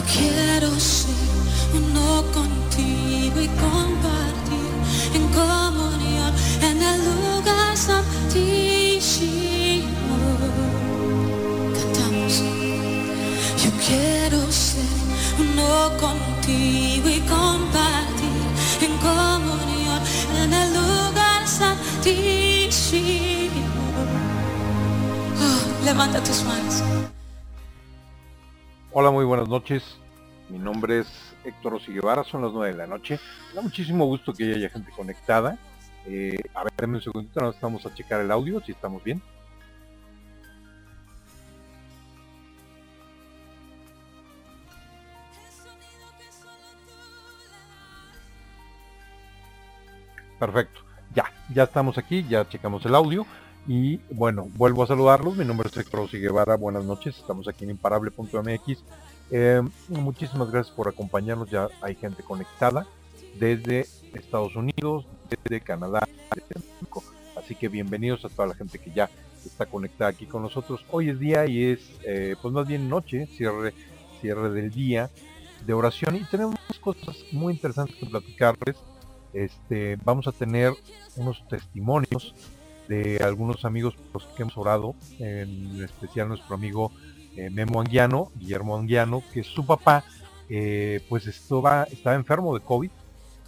Yo quiero ser uno contigo y compartir en comunión en el lugar santísimo. Cantamos. Yo quiero ser uno contigo y compartir en comunión en el lugar santísimo. Oh, levanta tus manos noches. Mi nombre es Héctor Guevara, son las 9 de la noche. Me da muchísimo gusto que haya gente conectada. Eh, a ver, un segundito, nos vamos a checar el audio, si estamos bien. Perfecto, ya, ya estamos aquí, ya checamos el audio. Y bueno, vuelvo a saludarlos. Mi nombre es Héctor Guevara. Buenas noches. Estamos aquí en imparable.mx eh, muchísimas gracias por acompañarnos. Ya hay gente conectada desde Estados Unidos, desde Canadá, desde México. Así que bienvenidos a toda la gente que ya está conectada aquí con nosotros. Hoy es día y es, eh, pues más bien noche, cierre, cierre del día de oración y tenemos cosas muy interesantes que platicarles. Este, vamos a tener unos testimonios de algunos amigos por los que hemos orado, en especial nuestro amigo eh, Memo Anguiano, Guillermo Anguiano, que su papá eh, pues estaba, estaba enfermo de COVID.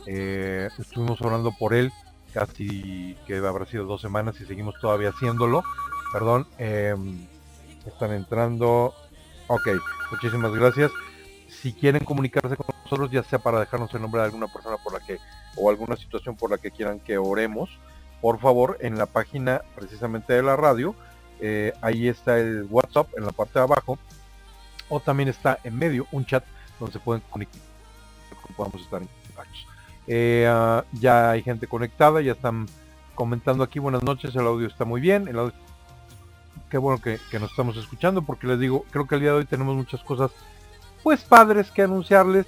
Eh, estuvimos orando por él casi que habrá sido dos semanas y seguimos todavía haciéndolo. Perdón, em, están entrando. Ok, muchísimas gracias. Si quieren comunicarse con nosotros, ya sea para dejarnos el nombre de alguna persona por la que o alguna situación por la que quieran que oremos, por favor, en la página precisamente de la radio, eh, ahí está el WhatsApp en la parte de abajo. O también está en medio un chat donde se pueden conectar. Podemos estar en contacto. Eh, ah, ya hay gente conectada, ya están comentando aquí. Buenas noches, el audio está muy bien. El audio... Qué bueno que, nos estamos escuchando porque les digo, creo que el día de hoy tenemos muchas cosas pues padres que anunciarles.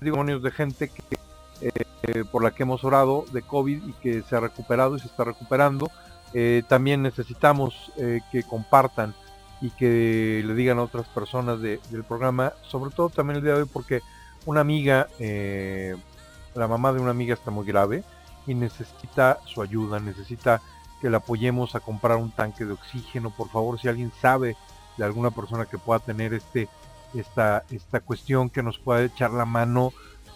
Digo, de gente que, eh, por la que hemos orado de COVID y que se ha recuperado y se está recuperando. Eh, también necesitamos eh, que compartan y que le digan a otras personas del programa, sobre todo también el día de hoy porque una amiga, eh, la mamá de una amiga está muy grave y necesita su ayuda, necesita que la apoyemos a comprar un tanque de oxígeno, por favor, si alguien sabe de alguna persona que pueda tener este esta esta cuestión que nos pueda echar la mano,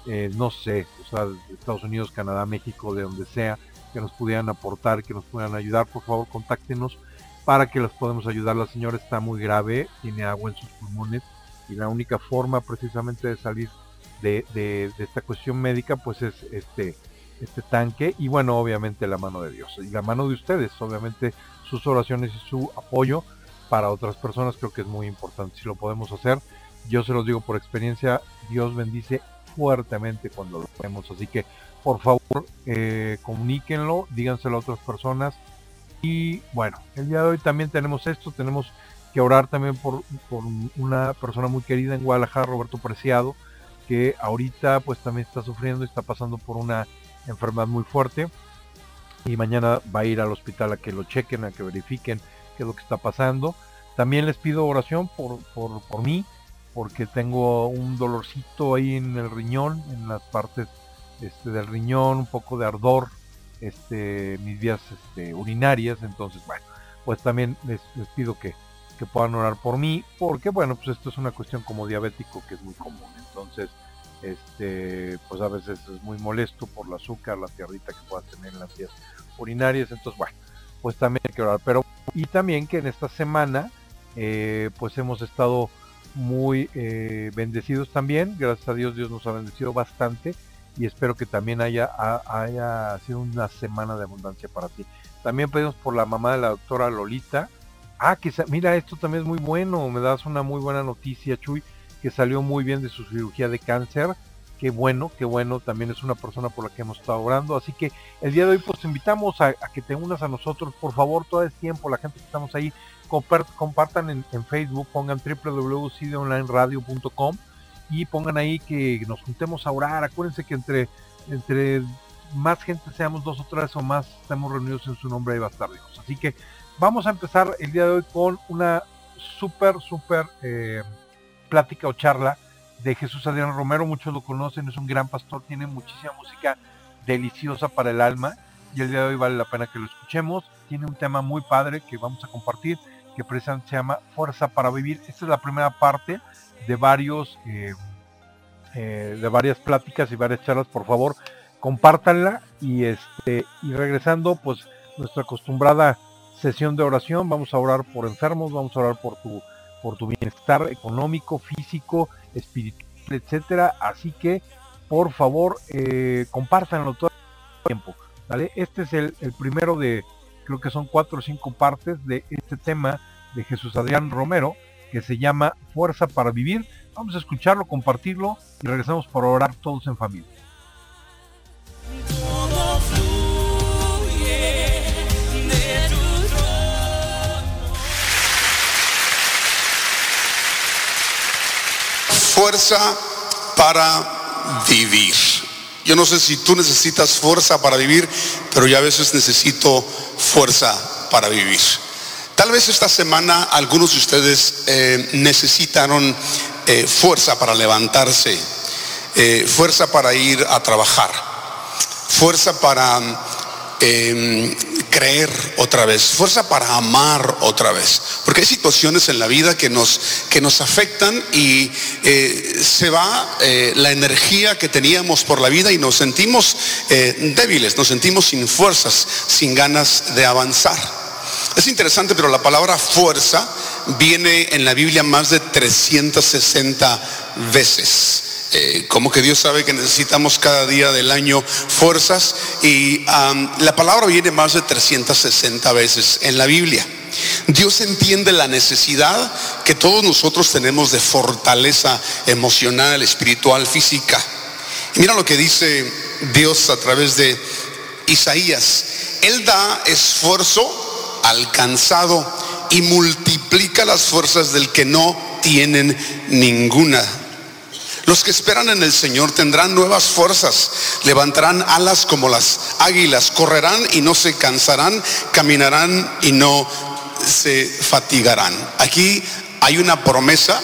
no sé, o sea, Estados Unidos, Canadá, México, de donde sea, que nos pudieran aportar, que nos puedan ayudar, por favor contáctenos para que las podamos ayudar. La señora está muy grave, tiene agua en sus pulmones y la única forma precisamente de salir de, esta cuestión médica pues es este, este tanque y bueno, obviamente la mano de Dios y la mano de ustedes, obviamente sus oraciones y su apoyo para otras personas creo que es muy importante. Si lo podemos hacer, yo se los digo por experiencia, Dios bendice fuertemente cuando lo hacemos. Así que por favor eh, comuníquenlo, díganselo a otras personas. Y bueno, el día de hoy también tenemos esto, tenemos que orar también por, una persona muy querida en Guadalajara, Roberto Preciado, que ahorita pues también está sufriendo, está pasando por una enfermedad muy fuerte y mañana va a ir al hospital a que lo chequen, a que verifiquen qué es lo que está pasando. También les pido oración por, por, por mí, porque tengo un dolorcito ahí en el riñón, en las partes este, del riñón, un poco de ardor, este, mis vías este, urinarias, entonces bueno, pues también les, pido que, que, puedan orar por mí, porque bueno, pues esto es una cuestión como diabético que es muy común, entonces este, pues a veces es muy molesto por el azúcar, la tierrita que puedas tener en las vías urinarias, entonces bueno, pues también hay que orar, pero y también que en esta semana eh, pues hemos estado muy eh, bendecidos también, gracias a Dios Dios nos ha bendecido bastante y espero que también haya, haya sido una semana de abundancia para ti. También pedimos por la mamá de la doctora Lolita. Ah, que mira, esto también es muy bueno, me das una muy buena noticia, Chuy, que salió muy bien de su cirugía de cáncer. Qué bueno, qué bueno, también es una persona por la que hemos estado orando. Así que el día de hoy pues te invitamos a, que te unas a nosotros, por favor, todo el tiempo, la gente que estamos ahí, compartan en, Facebook, pongan www.cideonlineradio.com y pongan ahí que nos juntemos a orar. Acuérdense que entre, entre más gente seamos dos o tres o más estamos reunidos en su nombre, ahí va a estar Dios. Así que vamos a empezar el día de hoy con una súper, súper eh, plática o charla de Jesús Adrián Romero. Muchos lo conocen, es un gran pastor, tiene muchísima música deliciosa para el alma y el día de hoy vale la pena que lo escuchemos. Tiene un tema muy padre que vamos a compartir que precisamente se llama Fuerza para Vivir. Esta es la primera parte de varios eh, eh, de varias pláticas y varias charlas por favor compártanla y este y regresando pues nuestra acostumbrada sesión de oración vamos a orar por enfermos vamos a orar por tu por tu bienestar económico físico espiritual etcétera así que por favor eh, compártanlo todo el tiempo ¿vale? este es el, el primero de creo que son cuatro o cinco partes de este tema de Jesús Adrián Romero que se llama Fuerza para Vivir. Vamos a escucharlo, compartirlo y regresamos para orar todos en familia. Fuerza para vivir. Yo no sé si tú necesitas fuerza para vivir, pero yo a veces necesito fuerza para vivir. Tal vez esta semana algunos de ustedes eh, necesitaron eh, fuerza para levantarse, eh, fuerza para ir a trabajar, fuerza para em, creer otra vez, fuerza para amar otra vez. Porque hay situaciones en la vida que nos, que nos afectan y se va la energía que teníamos por la vida y nos sentimos débiles, nos sentimos sin fuerzas, sin ganas de avanzar. Es interesante, pero la palabra fuerza viene en la Biblia más de 360 veces. Eh, como que Dios sabe que necesitamos cada día del año fuerzas y la palabra viene más de 360 veces en la Biblia. Dios entiende la necesidad que todos nosotros tenemos de fortaleza emocional, espiritual, física. mira lo que dice Dios a través de Isaías. Él da esfuerzo alcanzado y multiplica las fuerzas del que no tienen ninguna. Los que esperan en el Señor tendrán nuevas fuerzas, levantarán alas como las águilas, correrán y no se cansarán, caminarán y no se fatigarán. Aquí hay una promesa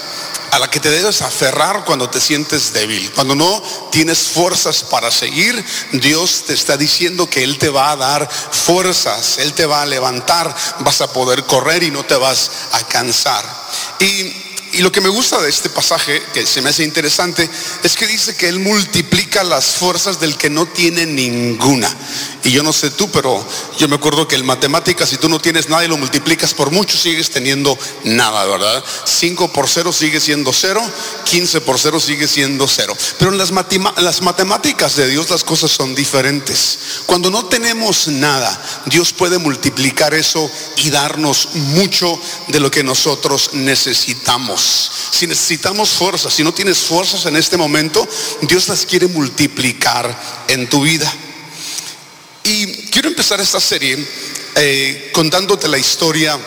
a la que te debes aferrar cuando te sientes débil. Cuando no tienes fuerzas para seguir, Dios te está diciendo que Él te va a dar fuerzas, Él te va a levantar, vas a poder correr y no te vas a cansar. Y y lo que me gusta de este pasaje, que se me hace interesante, es que dice que Él multiplica las fuerzas del que no tiene ninguna. Y yo no sé tú, pero yo me acuerdo que en matemáticas, si tú no tienes nada y lo multiplicas por mucho, sigues teniendo nada, ¿verdad? 5 por 0 sigue siendo 0, 15 por 0 sigue siendo 0. Pero en las, las matemáticas de Dios las cosas son diferentes. Cuando no tenemos nada, Dios puede multiplicar eso y darnos mucho de lo que nosotros necesitamos. Si necesitamos fuerzas, si no tienes fuerzas en este momento, Dios las quiere multiplicar en tu vida. Y quiero empezar esta serie eh, contándote la historia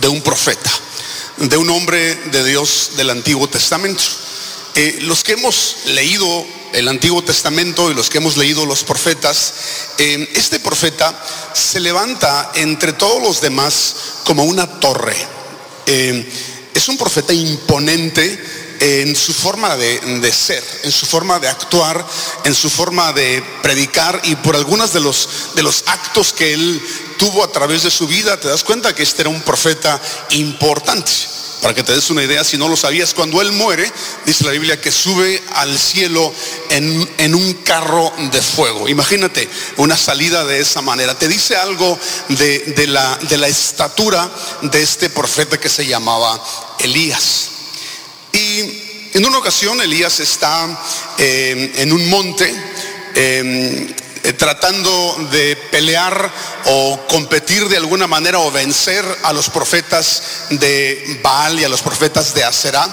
de un profeta, de un hombre de Dios del Antiguo Testamento. Eh, los que hemos leído el Antiguo Testamento y los que hemos leído los profetas, eh, este profeta se levanta entre todos los demás como una torre es un profeta imponente en su forma de, ser, en su forma de actuar, en su forma de predicar y por algunos de los, de los actos que él tuvo a través de su vida, te das cuenta que este era un profeta importante. Para que te des una idea, si no lo sabías, cuando él muere, dice la Biblia que sube al cielo en, un carro de fuego. Imagínate una salida de esa manera. Te dice algo de, la, de la estatura de este profeta que se llamaba Elías. Y en una ocasión Elías está eh, en un monte. Eh, eh, tratando de pelear o competir de alguna manera o vencer a los profetas de Baal y a los profetas de Aserá.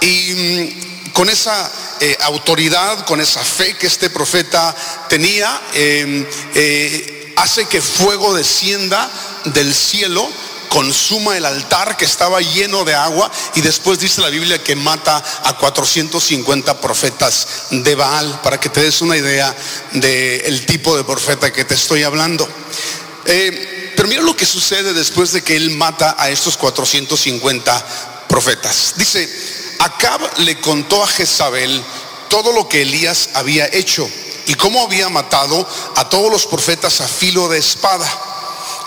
Y mm, con esa eh, autoridad, con esa fe que este profeta tenía, eh, hace que fuego descienda del cielo consuma el altar que estaba lleno de agua y después dice la Biblia que mata a 450 profetas de Baal, para que te des una idea del tipo de profeta que te estoy hablando. Eh, pero mira lo que sucede después de que él mata a estos 450 profetas. Dice, Acab le contó a Jezabel todo lo que Elías había hecho y cómo había matado a todos los profetas a filo de espada.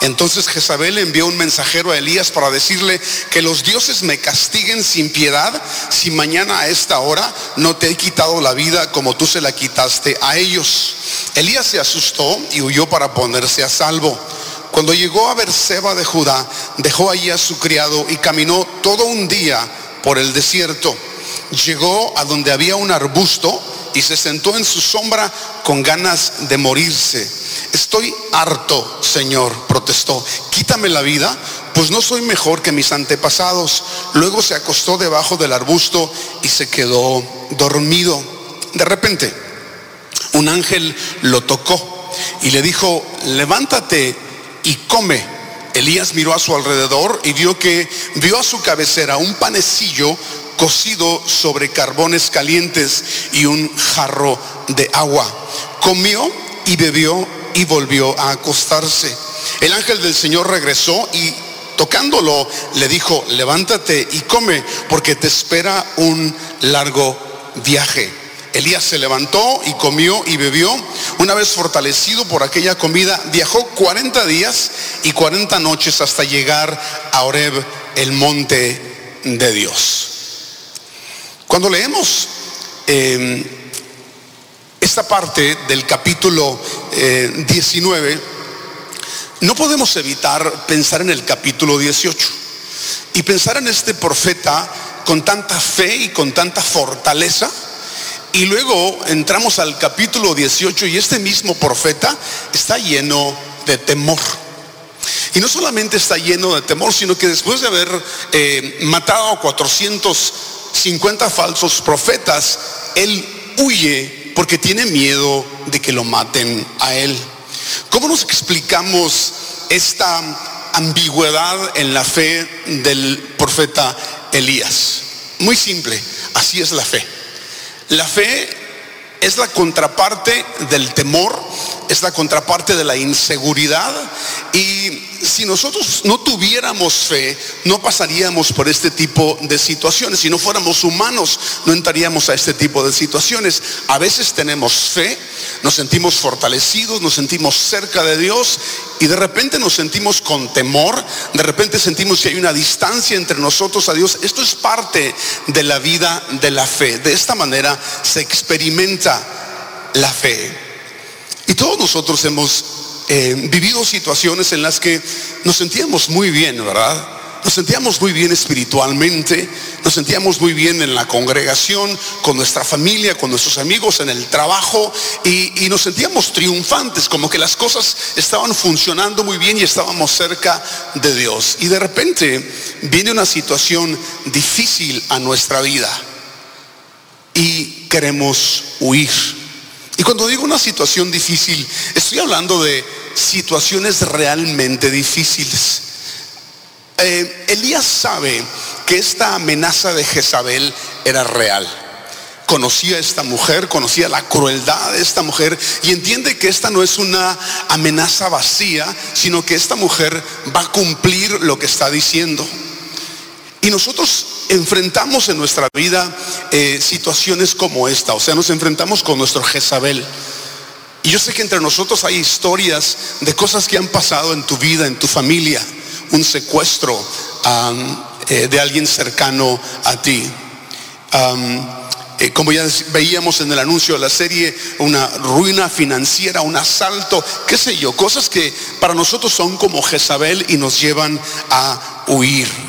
Entonces Jezabel envió un mensajero a Elías para decirle que los dioses me castiguen sin piedad si mañana a esta hora no te he quitado la vida como tú se la quitaste a ellos. Elías se asustó y huyó para ponerse a salvo. Cuando llegó a Berseba de Judá, dejó allí a su criado y caminó todo un día por el desierto. Llegó a donde había un arbusto y se sentó en su sombra con ganas de morirse. Estoy harto, Señor, protestó. Quítame la vida, pues no soy mejor que mis antepasados. Luego se acostó debajo del arbusto y se quedó dormido. De repente, un ángel lo tocó y le dijo, levántate y come. Elías miró a su alrededor y vio que vio a su cabecera un panecillo cocido sobre carbones calientes y un jarro de agua. Comió y bebió y volvió a acostarse. El ángel del Señor regresó y tocándolo le dijo, levántate y come porque te espera un largo viaje. Elías se levantó y comió y bebió. Una vez fortalecido por aquella comida, viajó 40 días y 40 noches hasta llegar a Oreb, el monte de Dios. Cuando leemos em, esta parte del capítulo 19, eh, no podemos evitar pensar en el capítulo 18 y pensar en este profeta con tanta fe y con tanta fortaleza. Y luego entramos al capítulo 18 y este mismo profeta está lleno de temor. Y no solamente está lleno de temor, sino que después de haber eh, matado a 400 50 falsos profetas, él huye porque tiene miedo de que lo maten a él. ¿Cómo nos explicamos esta ambigüedad en la fe del profeta Elías? Muy simple, así es la fe. La fe es la contraparte del temor, es la contraparte de la inseguridad y si nosotros no tuviéramos fe, no pasaríamos por este tipo de situaciones. Si no fuéramos humanos, no entraríamos a este tipo de situaciones. A veces tenemos fe, nos sentimos fortalecidos, nos sentimos cerca de Dios y de repente nos sentimos con temor, de repente sentimos que hay una distancia entre nosotros a Dios. Esto es parte de la vida de la fe. De esta manera se experimenta la fe. Y todos nosotros hemos eh, vivido situaciones en las que nos sentíamos muy bien, ¿verdad? Nos sentíamos muy bien espiritualmente, nos sentíamos muy bien en la congregación, con nuestra familia, con nuestros amigos, en el trabajo y, y, nos sentíamos triunfantes, como que las cosas estaban funcionando muy bien y estábamos cerca de Dios. Y de repente viene una situación difícil a nuestra vida y queremos huir y cuando digo una situación difícil, estoy hablando de situaciones realmente difíciles. Eh, Elías sabe que esta amenaza de Jezabel era real. Conocía a esta mujer, conocía la crueldad de esta mujer y entiende que esta no es una amenaza vacía, sino que esta mujer va a cumplir lo que está diciendo. Y nosotros enfrentamos en nuestra vida eh, situaciones como esta, o sea, nos enfrentamos con nuestro Jezabel. Y yo sé que entre nosotros hay historias de cosas que han pasado en tu vida, en tu familia, un secuestro eh, de alguien cercano a ti. Eh, como ya veíamos en el anuncio de la serie, una ruina financiera, un asalto, qué sé yo, cosas que para nosotros son como Jezabel y nos llevan a huir.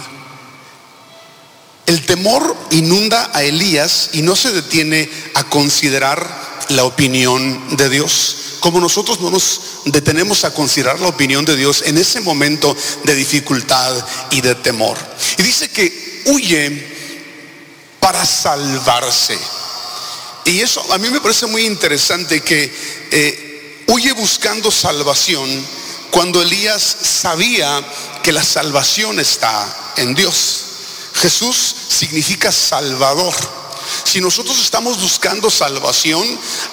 El temor inunda a Elías y no se detiene a considerar la opinión de Dios. Como nosotros no nos detenemos a considerar la opinión de Dios en ese momento de dificultad y de temor. Y dice que huye para salvarse. Y eso a mí me parece muy interesante que eh, huye buscando salvación cuando Elías sabía que la salvación está en Dios. Jesús significa salvador. Si nosotros estamos buscando salvación,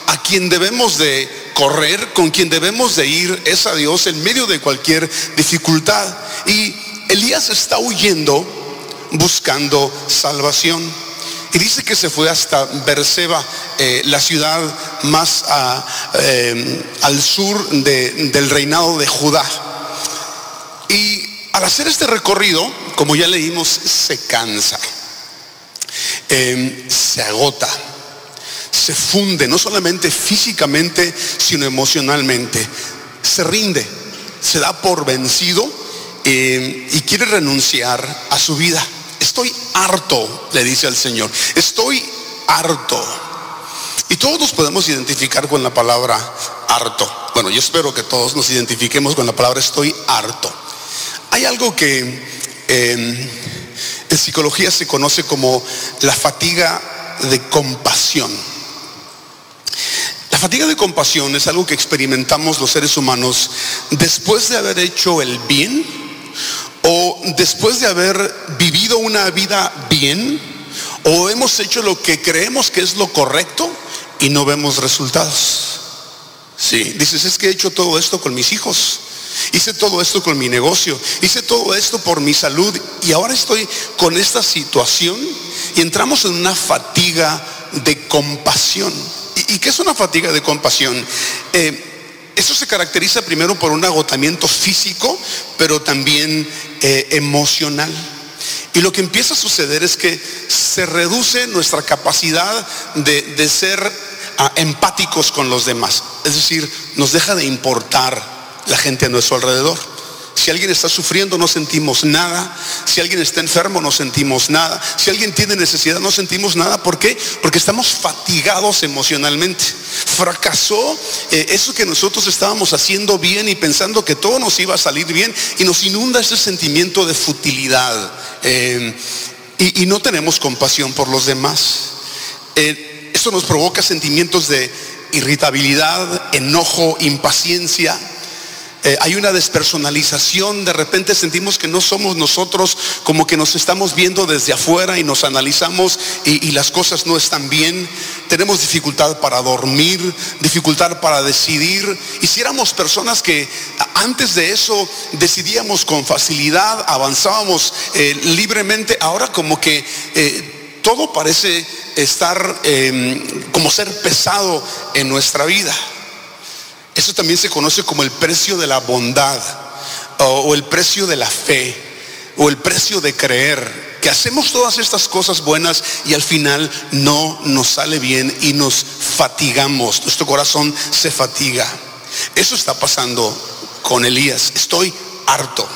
a quien debemos de correr, con quien debemos de ir, es a Dios en medio de cualquier dificultad. Y Elías está huyendo buscando salvación. Y dice que se fue hasta Berseba, eh, la ciudad más eh, al sur del reinado de Judá. Y al hacer este recorrido, como ya leímos, se cansa, em, se agota, se funde, no solamente físicamente, sino emocionalmente. Se rinde, se da por vencido em, y quiere renunciar a su vida. Estoy harto, le dice al Señor. Estoy harto. Y todos nos podemos identificar con la palabra harto. Bueno, yo espero que todos nos identifiquemos con la palabra estoy harto. Hay algo que em, en psicología se conoce como la fatiga de compasión. La fatiga de compasión es algo que experimentamos los seres humanos después de haber hecho el bien o después de haber vivido una vida bien, o hemos hecho lo que creemos que es lo correcto y no vemos resultados. Sí, dices, es que he hecho todo esto con mis hijos. Hice todo esto con mi negocio, hice todo esto por mi salud y ahora estoy con esta situación y entramos en una fatiga de compasión. ¿Y, qué es una fatiga de compasión? Eh, eso se caracteriza primero por un agotamiento físico, pero también eh, emocional. Y lo que empieza a suceder es que se reduce nuestra capacidad de, ser ah, empáticos con los demás. Es decir, nos deja de importar la gente a nuestro alrededor. Si alguien está sufriendo no sentimos nada. Si alguien está enfermo no sentimos nada. Si alguien tiene necesidad no sentimos nada. ¿Por qué? Porque estamos fatigados emocionalmente. Fracasó eh, eso que nosotros estábamos haciendo bien y pensando que todo nos iba a salir bien y nos inunda ese sentimiento de futilidad. Eh, y, no tenemos compasión por los demás. Eh, esto nos provoca sentimientos de irritabilidad, enojo, impaciencia eh, hay una despersonalización, de repente sentimos que no somos nosotros, como que nos estamos viendo desde afuera y nos analizamos y, las cosas no están bien. Tenemos dificultad para dormir, dificultad para decidir. Y si personas que antes de eso decidíamos con facilidad, avanzábamos eh, libremente, ahora como que eh, todo parece estar em, como ser pesado en nuestra vida. Eso también se conoce como el precio de la bondad o el precio de la fe o el precio de creer. Que hacemos todas estas cosas buenas y al final no nos sale bien y nos fatigamos. Nuestro corazón se fatiga. Eso está pasando con Elías. Estoy harto.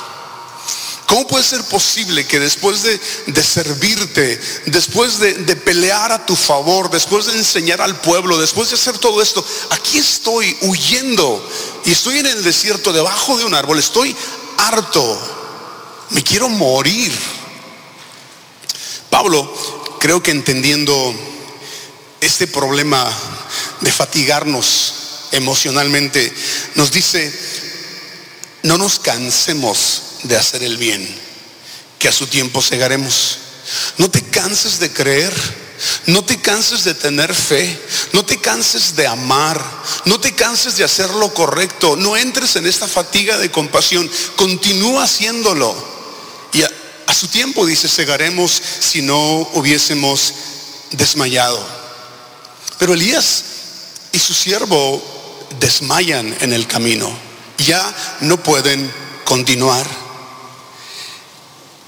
¿Cómo puede ser posible que después de, servirte, después de, pelear a tu favor, después de enseñar al pueblo, después de hacer todo esto, aquí estoy huyendo y estoy en el desierto debajo de un árbol, estoy harto, me quiero morir? Pablo, creo que entendiendo este problema de fatigarnos emocionalmente, nos dice, no nos cansemos de hacer el bien, que a su tiempo cegaremos. No te canses de creer, no te canses de tener fe, no te canses de amar, no te canses de hacer lo correcto, no entres en esta fatiga de compasión, continúa haciéndolo. Y su tiempo, dice, cegaremos si no hubiésemos desmayado. Pero Elías y su siervo desmayan en el camino. Ya no pueden continuar.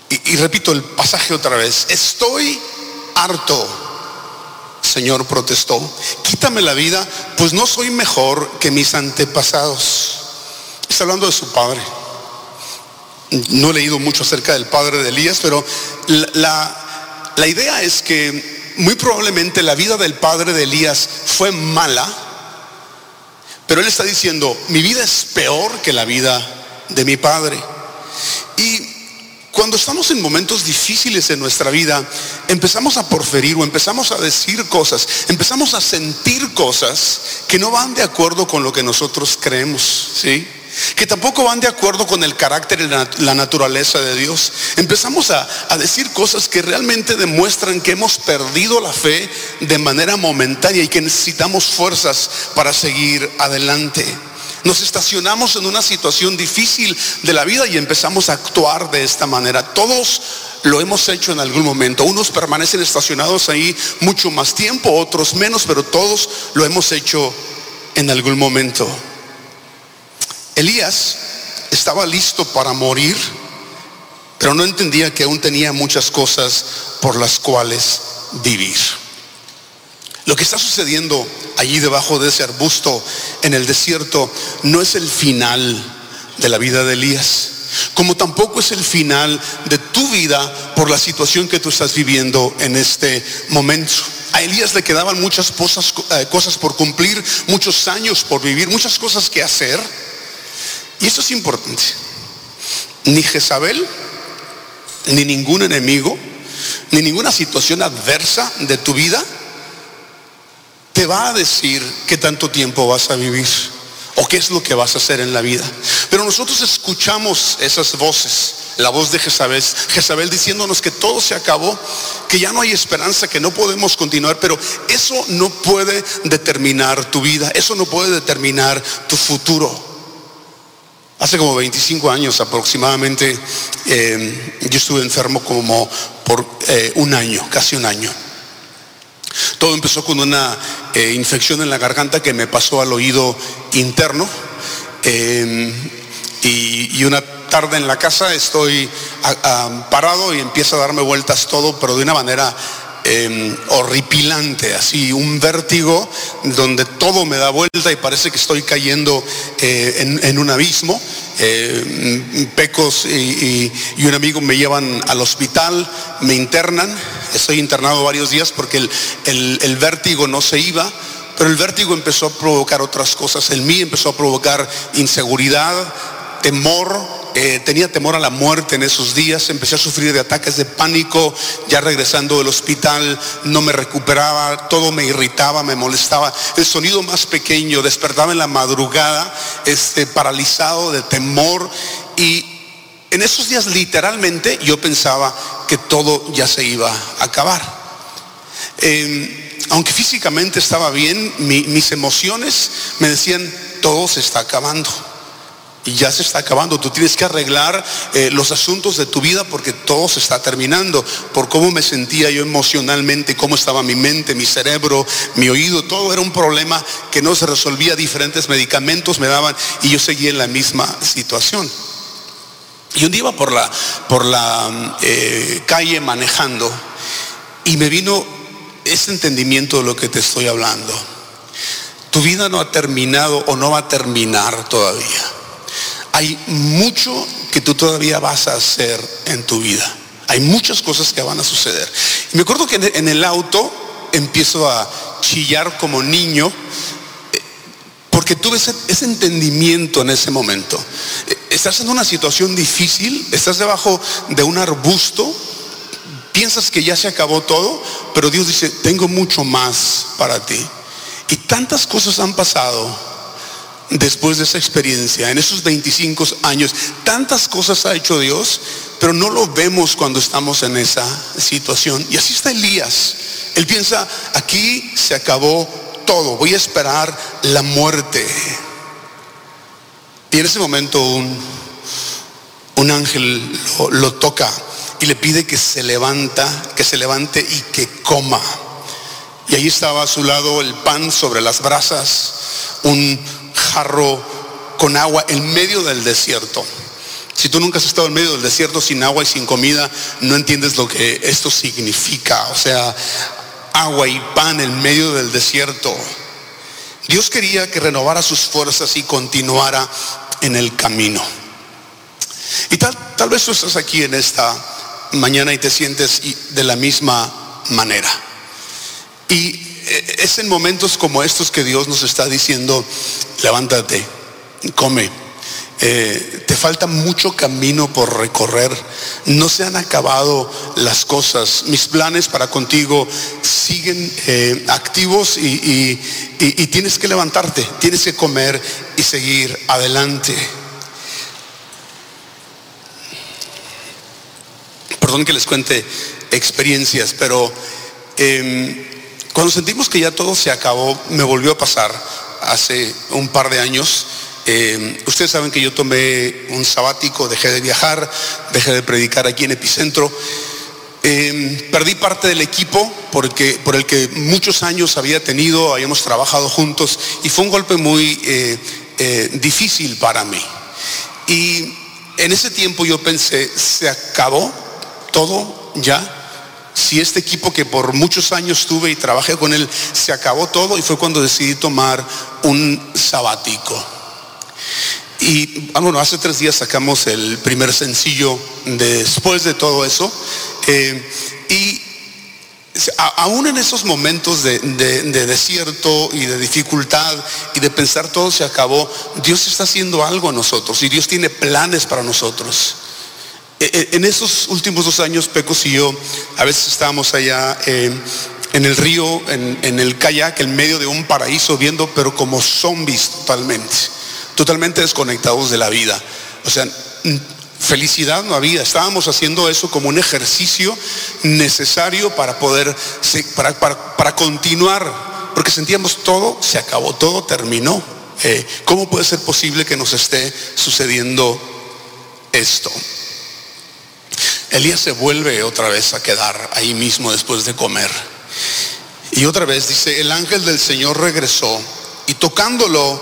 Y, repito el pasaje otra vez. Estoy harto. Señor protestó, quítame la vida, pues no soy mejor que mis antepasados. Está hablando de su padre. No he leído mucho acerca del padre de Elías, pero la, la idea es que muy probablemente la vida del padre de Elías fue mala, pero él está diciendo, mi vida es peor que la vida de mi padre. Y cuando estamos en momentos difíciles en nuestra vida, empezamos a porferir o empezamos a decir cosas, empezamos a sentir cosas que no van de acuerdo con lo que nosotros creemos, ¿sí? que tampoco van de acuerdo con el carácter y la naturaleza de Dios. Empezamos a, decir cosas que realmente demuestran que hemos perdido la fe de manera momentánea y que necesitamos fuerzas para seguir adelante. Nos estacionamos en una situación difícil de la vida y empezamos a actuar de esta manera. Todos lo hemos hecho en algún momento. Unos permanecen estacionados ahí mucho más tiempo, otros menos, pero todos lo hemos hecho en algún momento. Elías estaba listo para morir, pero no entendía que aún tenía muchas cosas por las cuales vivir. Lo que está sucediendo allí debajo de ese arbusto en el desierto no es el final de la vida de Elías, como tampoco es el final de tu vida por la situación que tú estás viviendo en este momento. A Elías le quedaban muchas cosas, eh, por cumplir, muchos años por vivir, muchas cosas que hacer. Y eso es importante. Ni Jezabel, ni ningún enemigo, ni ninguna situación adversa de tu vida te va a decir qué tanto tiempo vas a vivir o qué es lo que vas a hacer en la vida. Pero nosotros escuchamos esas voces, la voz de Jezabel, Jezabel diciéndonos que todo se acabó, que ya no hay esperanza, que no podemos continuar, pero eso no puede determinar tu vida, eso no puede determinar tu futuro. Hace como 25 años aproximadamente, eh, yo estuve enfermo como por eh, un año, casi un año. Todo empezó con una eh, infección en la garganta que me pasó al oído interno. y, una tarde en la casa estoy parado y empieza a darme vueltas todo, pero de una manera Em, horripilante, así un vértigo donde todo me da vuelta y parece que estoy cayendo eh, en, un abismo. Eh, pecos y, un amigo me llevan al hospital, me internan, estoy internado varios días porque el vértigo no se iba. Pero el vértigo empezó a provocar otras cosas en mí, empezó a provocar inseguridad, temor, eh, tenía temor a la muerte en esos días, empecé a sufrir de ataques de pánico, ya regresando del hospital no me recuperaba, todo me irritaba, me molestaba, el sonido más pequeño, despertaba en la madrugada, este, paralizado de temor y en esos días literalmente yo pensaba que todo ya se iba a acabar. Em, aunque físicamente estaba bien, mis emociones me decían, todo se está acabando y ya se está acabando. Tú tienes que arreglar eh, los asuntos de tu vida porque todo se está terminando. Por cómo me sentía yo emocionalmente, cómo estaba mi mente, mi cerebro, mi oído, todo era un problema que no se resolvía. Diferentes medicamentos me daban y yo seguía en la misma situación. Y un día iba por la, por la eh, calle manejando y me vino ese entendimiento de lo que te estoy hablando. Tu vida no ha terminado o no va a terminar todavía hay mucho que tú todavía vas a hacer en tu vida. Hay muchas cosas que van a suceder. Y me acuerdo que en el auto empiezo a chillar como niño eh, porque tuve ese, ese, entendimiento en ese momento. Eh, estás en una situación difícil, estás debajo de un arbusto, piensas que ya se acabó todo, pero Dios dice, tengo mucho más para ti. Y tantas cosas han pasado después de esa experiencia, en esos 25 años, tantas cosas ha hecho Dios, pero no lo vemos cuando estamos en esa situación. Y así está Elías. Él piensa, aquí se acabó todo, voy a esperar la muerte. Y en ese momento un, un ángel lo, toca y le pide que se levanta, que se levante y que coma. Y ahí estaba a su lado el pan sobre las brasas, un jarro con agua en medio del desierto. Si tú nunca has estado en medio del desierto sin agua y sin comida, no entiendes lo que esto significa. O sea, agua y pan en medio del desierto. Dios quería que renovara sus fuerzas y continuara en el camino. Y tal, tal vez tú estás aquí en esta mañana y te sientes de la misma manera. Y es en momentos como estos que Dios nos está diciendo, levántate, come. Eh, te falta mucho camino por recorrer. No se han acabado las cosas. Mis planes para contigo siguen eh, activos y tienes que levantarte, tienes que comer y seguir adelante. Perdón que les cuente experiencias, pero em, cuando sentimos que ya todo se acabó, me volvió a pasar hace un par de años. Em, ustedes saben que yo tomé un sabático, dejé de viajar, dejé de predicar aquí en Epicentro. Em, perdí parte del equipo porque, por el que muchos años había tenido, habíamos trabajado juntos y fue un golpe muy eh, eh, difícil para mí. Y en ese tiempo yo pensé, se acabó todo ya. Si este equipo que por muchos años tuve y trabajé con él, se acabó todo y fue cuando decidí tomar un sabático. Y ah, bueno, hace tres días sacamos el primer sencillo después de todo eso. Eh, y aún en esos momentos de, de, desierto y de dificultad y de pensar todo se acabó, Dios está haciendo algo a nosotros y Dios tiene planes para nosotros. Eh, eh, en esos últimos dos años, Pecos y yo, a veces estábamos allá eh, en el río, en, el kayak, en medio de un paraíso, viendo, pero como zombies totalmente, totalmente desconectados de la vida. O sea, felicidad no había. Estábamos haciendo eso como un ejercicio necesario para poder, para, para, continuar, porque sentíamos todo, se acabó, todo terminó. ¿Cómo puede ser posible que nos esté sucediendo esto? Elías se vuelve otra vez a quedar ahí mismo después de comer. Y otra vez dice, el ángel del Señor regresó y tocándolo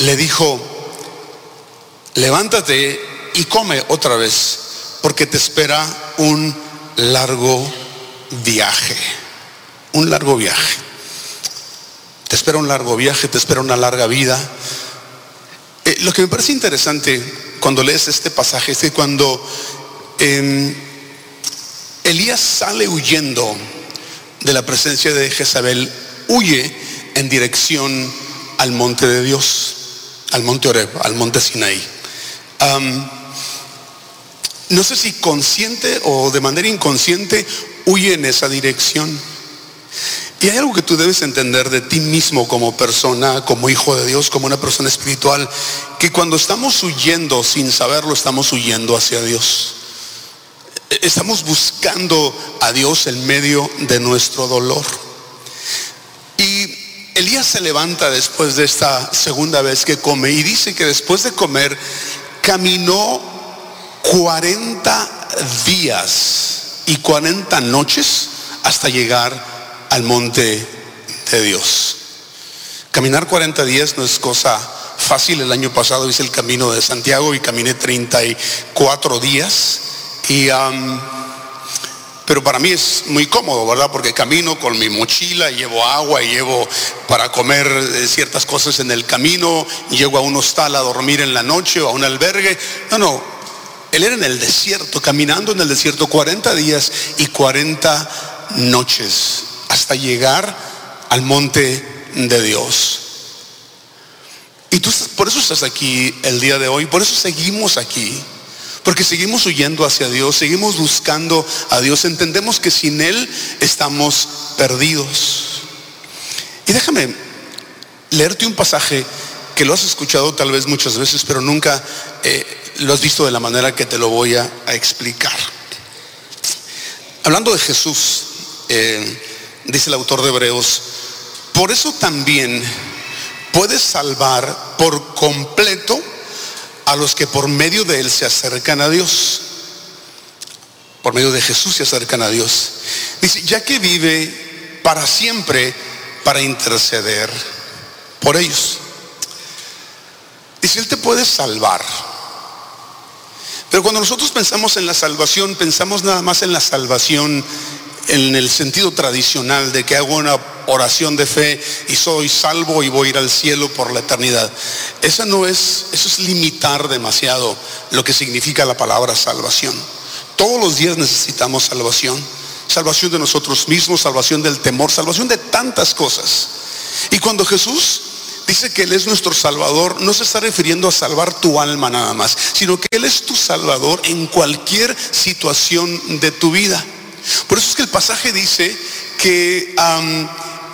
le dijo, levántate y come otra vez, porque te espera un largo viaje, un largo viaje. Te espera un largo viaje, te espera una larga vida. Eh, lo que me parece interesante cuando lees este pasaje es que cuando Elías sale huyendo de la presencia de Jezabel, huye en dirección al monte de Dios, al monte Oreb, al monte Sinaí. no sé si consciente o de manera inconsciente huye en esa dirección. Y hay algo que tú debes entender de ti mismo como persona, como hijo de Dios, como una persona espiritual, que cuando estamos huyendo sin saberlo, estamos huyendo hacia Dios. Estamos buscando a Dios en medio de nuestro dolor. Y Elías se levanta después de esta segunda vez que come y dice que después de comer caminó 40 días y 40 noches hasta llegar al monte de Dios. Caminar 40 días no es cosa fácil. El año pasado hice el camino de Santiago y caminé 34 días. Y, pero para mí es muy cómodo, ¿verdad? Porque camino con mi mochila, llevo agua llevo para comer eh, ciertas cosas en el camino, llego a un hostal a dormir en la noche o a un albergue. No, no, él era en el desierto, caminando en el desierto 40 días y 40 noches hasta llegar al monte de Dios. Y tú por eso estás aquí el día de hoy, por eso seguimos aquí. Porque seguimos huyendo hacia Dios, seguimos buscando a Dios, entendemos que sin Él estamos perdidos. Y déjame leerte un pasaje que lo has escuchado tal vez muchas veces, pero nunca eh, lo has visto de la manera que te lo voy a, explicar. Hablando de Jesús, eh, dice el autor de Hebreos, por eso también puedes salvar por completo a los que por medio de él se acercan a Dios. por medio de Jesús se acercan a Dios. Dice, ya que vive para siempre para interceder por ellos. Dice, Él te puede salvar. Pero cuando nosotros pensamos en la salvación, pensamos nada más en la salvación en el sentido tradicional de que hago una oración de fe y soy salvo y voy a al cielo por la eternidad. Esa no es, eso es limitar demasiado lo que significa la palabra salvación. Todos los días necesitamos salvación. Salvación de nosotros mismos, salvación del temor, salvación de tantas cosas. Y cuando Jesús dice que Él es nuestro Salvador, no se está refiriendo a salvar tu alma nada más, sino que Él es tu Salvador en cualquier situación de tu vida. Por eso es que el pasaje dice que,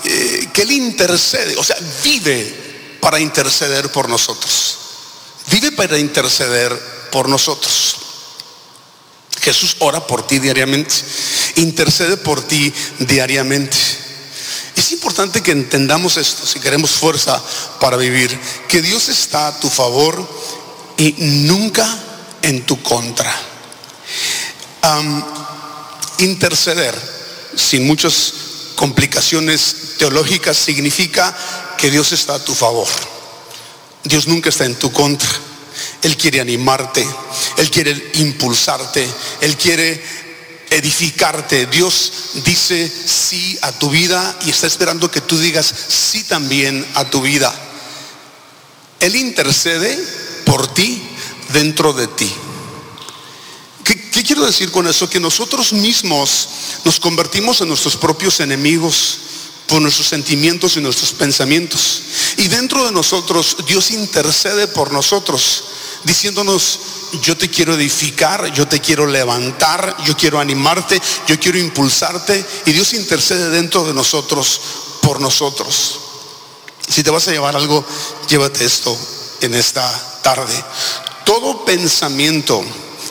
eh, que Él intercede, o sea, vive para interceder por nosotros. Vive para interceder por nosotros. Jesús ora por ti diariamente, intercede por ti diariamente. Es importante que entendamos esto si queremos fuerza para vivir, que Dios está a tu favor y nunca en tu contra. Interceder, sin muchas complicaciones teológicas, significa que Dios está a tu favor. Dios nunca está en tu contra. Él quiere animarte, Él quiere impulsarte, Él quiere edificarte. Dios dice sí a tu vida y está esperando que tú digas sí también a tu vida. Él intercede por ti dentro de ti. ¿Qué, ¿Qué, quiero decir con eso? Que nosotros mismos nos convertimos en nuestros propios enemigos por nuestros sentimientos y nuestros pensamientos. Y dentro de nosotros Dios intercede por nosotros, diciéndonos, yo te quiero edificar, yo te quiero levantar, yo quiero animarte, yo quiero impulsarte. Y Dios intercede dentro de nosotros por nosotros. Si te vas a llevar algo, llévate esto en esta tarde. Todo pensamiento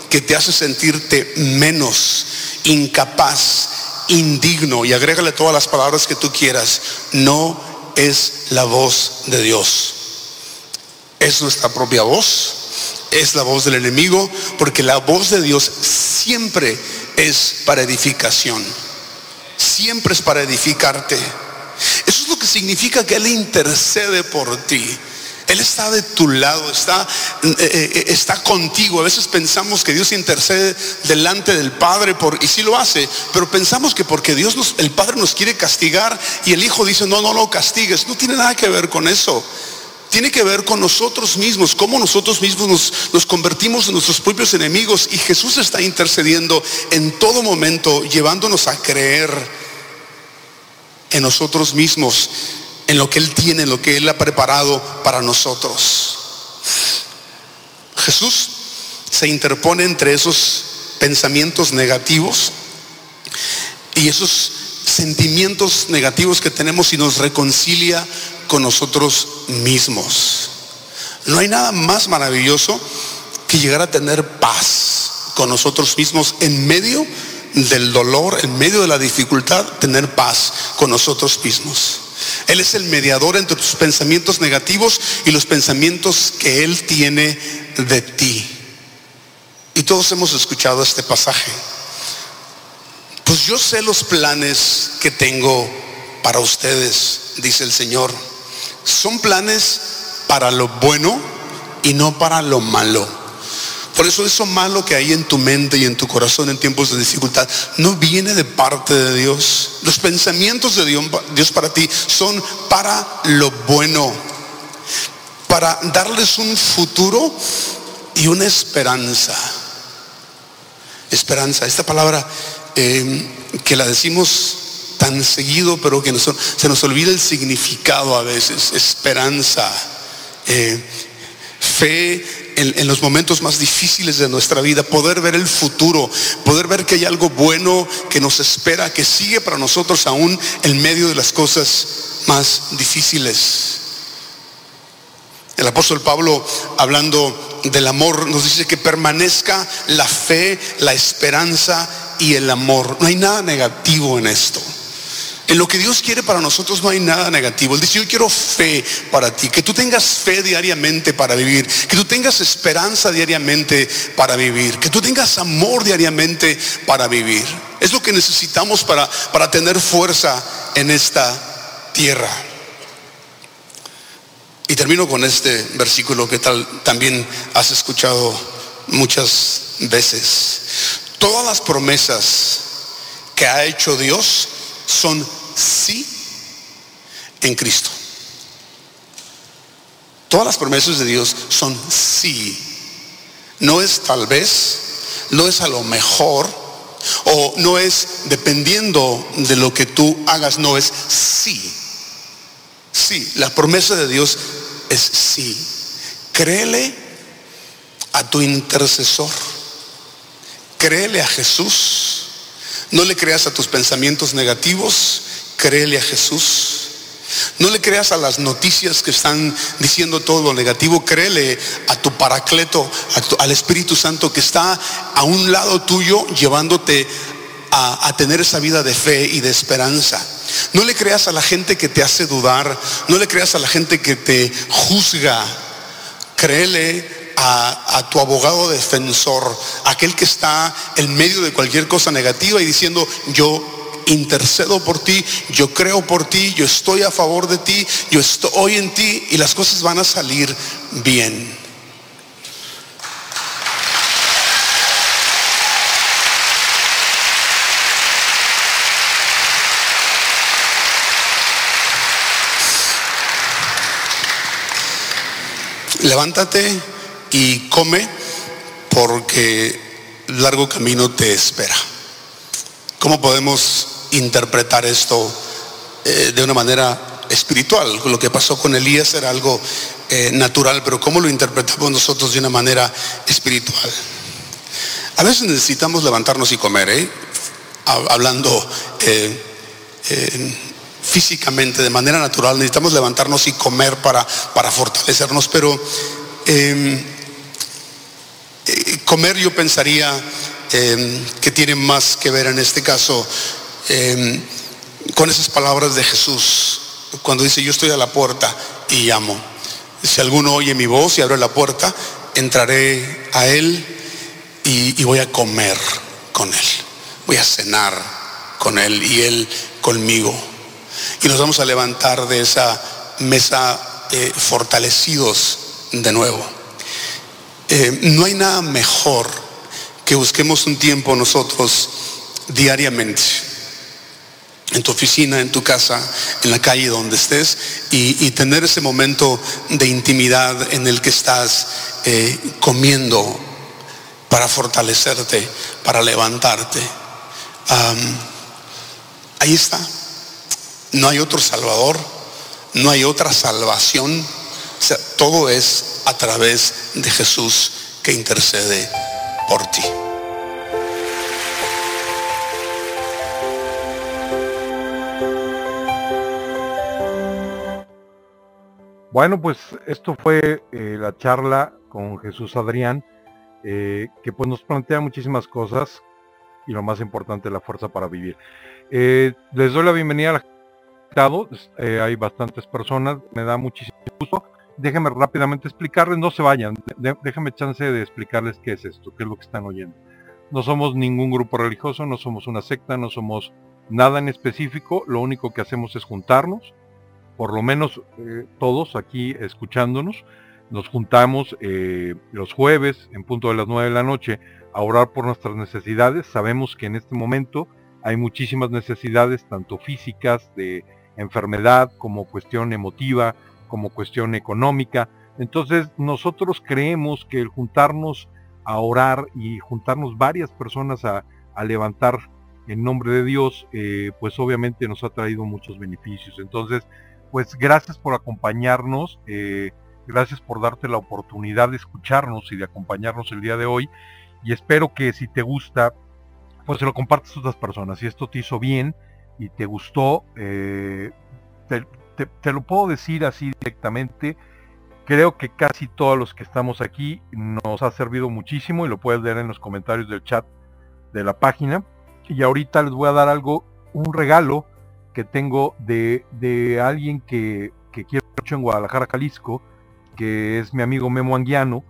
que te hace sentirte menos, incapaz, indigno, y agrégale todas las palabras que tú quieras, no es la voz de Dios. Es nuestra propia voz, es la voz del enemigo, porque la voz de Dios siempre es para edificación, siempre es para edificarte. Eso es lo que significa que Él intercede por ti. Él está de tu lado, está, eh, eh, está contigo. A veces pensamos que Dios intercede delante del Padre por, y sí lo hace, pero pensamos que porque Dios el Padre nos quiere castigar y el Hijo dice, no, no lo castigues. No tiene nada que ver con eso. Tiene que ver con nosotros mismos, cómo nosotros mismos nos, nos convertimos en nuestros propios enemigos y Jesús está intercediendo en todo momento, llevándonos a creer en nosotros mismos en lo que Él tiene, en lo que Él ha preparado para nosotros. Jesús se interpone entre esos pensamientos negativos y esos sentimientos negativos que tenemos y nos reconcilia con nosotros mismos. No hay nada más maravilloso que llegar a tener paz con nosotros mismos en medio del dolor, en medio de la dificultad, tener paz con nosotros mismos. Él es el mediador entre tus pensamientos negativos y los pensamientos que Él tiene de ti. Y todos hemos escuchado este pasaje. Pues yo sé los planes que tengo para ustedes, dice el Señor. Son planes para lo bueno y no para lo malo por eso eso malo que hay en tu mente y en tu corazón en tiempos de dificultad no viene de parte de Dios. Los pensamientos de Dios, para ti son para lo bueno, para darles un futuro y una esperanza. Esperanza, esta palabra eh, que la decimos tan seguido, pero que se nos olvida el significado a veces. Esperanza, eh, fe en, los momentos más difíciles de nuestra vida, poder ver el futuro, poder ver que hay algo bueno que nos espera, que sigue para nosotros aún en medio de las cosas más difíciles. El apóstol Pablo, hablando del amor, nos dice que permanezca la fe, la esperanza y el amor. No hay nada negativo en esto. En lo que Dios quiere para nosotros no hay nada negativo. Él dice, yo quiero fe para ti, que tú tengas fe diariamente para vivir, que tú tengas esperanza diariamente para vivir, que tú tengas amor diariamente para vivir. Es lo que necesitamos para, para tener fuerza en esta tierra. Y termino con este versículo que tal, también has escuchado muchas veces. Todas las promesas que ha hecho Dios son sí en Cristo. Todas las promesas de Dios son sí. No es tal vez, no es a lo mejor, o no es dependiendo de lo que tú hagas, no es sí. Sí, la promesa de Dios es sí. Créele a tu intercesor. Créele a Jesús. No le creas a tus pensamientos negativos créele a Jesús. No le creas a las noticias que están diciendo todo lo negativo. Créele a tu paracleto, al Espíritu Santo que está a un lado tuyo llevándote a, tener esa vida de fe y de esperanza. No le creas a la gente que te hace dudar. No le creas a la gente que te juzga. Créele a, a, tu abogado defensor, aquel que está en medio de cualquier cosa negativa y diciendo, yo intercedo por ti, yo creo por ti, yo estoy a favor de ti, yo estoy en ti y las cosas van a salir bien. Levántate y come porque largo camino te espera. ¿Cómo podemos interpretar esto eh, de una manera espiritual. Lo que pasó con Elías era algo eh, natural, pero ¿cómo lo interpretamos nosotros de una manera espiritual? A veces necesitamos levantarnos y comer, ¿eh? hablando físicamente, de manera natural, necesitamos levantarnos y comer para, para fortalecernos, pero em, comer yo pensaría em, que tiene más que ver en este caso Em, con esas palabras de Jesús, cuando dice, yo estoy a la puerta y llamo. Si alguno oye mi voz y abre la puerta, entraré a Él y, voy a comer con Él. Voy a cenar con Él y Él conmigo. Y nos vamos a levantar de esa mesa eh, fortalecidos de nuevo. Eh, no hay nada mejor que busquemos un tiempo nosotros diariamente en tu oficina, en tu casa, en la calle donde estés y, tener ese momento de intimidad en el que estás eh, comiendo para fortalecerte, para levantarte. ahí está. No hay otro Salvador, no hay otra salvación. O sea, todo es a través de Jesús que intercede por ti. Bueno, pues esto fue eh, la charla con Jesús Adrián, eh, que pues nos plantea muchísimas cosas y lo más importante, la fuerza para vivir. Eh, les doy la bienvenida al estado, hay bastantes personas, me da muchísimo gusto. Déjenme rápidamente explicarles, no se vayan, déjenme chance de explicarles qué es esto, qué es lo que están oyendo. No somos ningún grupo religioso, no somos una secta, no somos nada en específico, lo único que hacemos es juntarnos, por lo menos eh, todos aquí escuchándonos, nos juntamos eh, los jueves en punto de las 9 de la noche a orar por nuestras necesidades. Sabemos que en este momento hay muchísimas necesidades, tanto físicas, de enfermedad, como cuestión emotiva, como cuestión económica. Entonces nosotros creemos que el juntarnos a orar y juntarnos varias personas a, levantar en nombre de Dios, eh, pues obviamente nos ha traído muchos beneficios. Entonces pues gracias por acompañarnos, eh, gracias por darte la oportunidad de escucharnos y de acompañarnos el día de hoy. Y espero que si te gusta, pues se lo compartas a otras personas. Si esto te hizo bien y te gustó, eh, te, lo puedo decir así directamente. Creo que casi todos los que estamos aquí nos ha servido muchísimo y lo puedes leer en los comentarios del chat de la página. Y ahorita les voy a dar algo, un regalo que tengo de, de alguien que, que, quiero mucho en Guadalajara, Jalisco, que es mi amigo Memo Anguiano.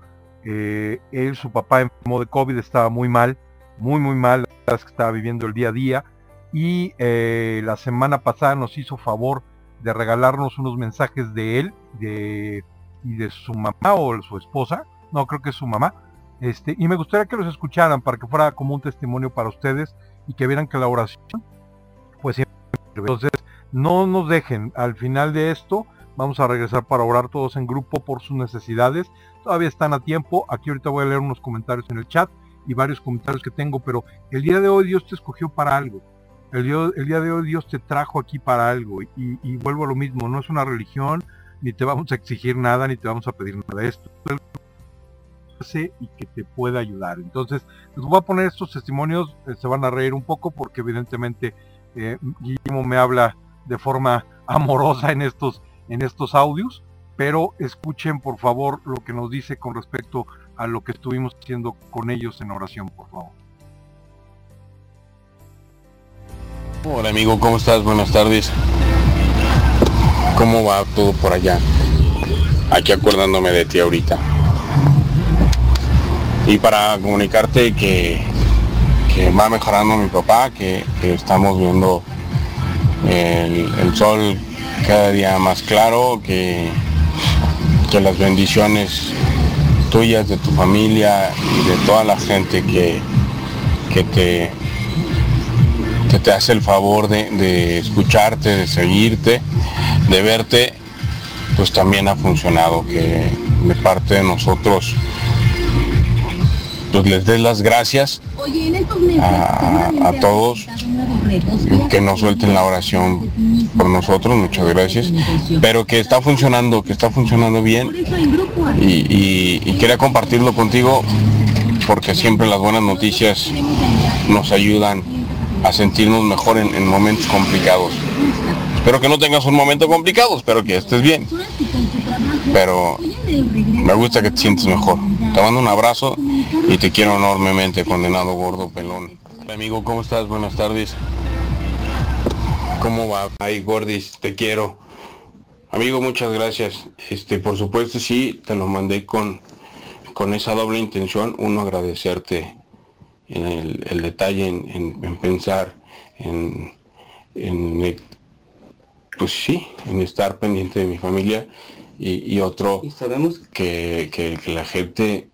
Eh, él, su papá enfermó de COVID, estaba muy mal, muy, muy mal, que estaba viviendo el día a día. Y eh, la semana pasada nos hizo favor de regalarnos unos mensajes de él de, y de su mamá o su esposa, no creo que es su mamá, este, y me gustaría que los escucharan para que fuera como un testimonio para ustedes y que vieran que la oración. Entonces, no nos dejen. Al final de esto, vamos a regresar para orar todos en grupo por sus necesidades. Todavía están a tiempo. Aquí ahorita voy a leer unos comentarios en el chat y varios comentarios que tengo, pero el día de hoy Dios te escogió para algo. El día, de hoy Dios te trajo aquí para algo y, y, vuelvo a lo mismo, no es una religión, ni te vamos a exigir nada, ni te vamos a pedir nada. Esto y que te pueda ayudar. Entonces, les voy a poner estos testimonios, eh, se van a reír un poco porque evidentemente eh, Guillermo me habla de forma amorosa en estos, en estos audios, pero escuchen por favor lo que nos dice con respecto a lo que estuvimos haciendo con ellos en oración, por favor. Hola amigo, ¿cómo estás? Buenas tardes. ¿Cómo va todo por allá? Aquí acordándome de ti ahorita y para comunicarte que, va mejorando mi papá, que, estamos viendo el, sol cada día más claro, que, que las bendiciones tuyas, de tu familia y de toda la gente que, que te que te hace el favor de, de, escucharte, de seguirte, de verte, pues también ha funcionado, que de parte de nosotros pues les des las gracias a, todos que nos suelten la oración por nosotros, muchas gracias, pero que está funcionando, que está funcionando bien y, quería compartirlo contigo porque siempre las buenas noticias nos ayudan a sentirnos mejor en, en momentos complicados. Espero que no tengas un momento complicado, espero que estés bien. Pero me gusta que te sientes mejor. Te mando un abrazo y te quiero enormemente, condenado gordo pelón. amigo, ¿cómo estás? Buenas tardes. ¿Cómo va? Ay, gordis, te quiero. Amigo, muchas gracias. Este, por supuesto, sí, te lo mandé con, con esa doble intención. Uno, agradecerte en el, detalle, en, pensar, en, en, pues sí, en estar pendiente de mi familia y, otro sabemos que, que, la gente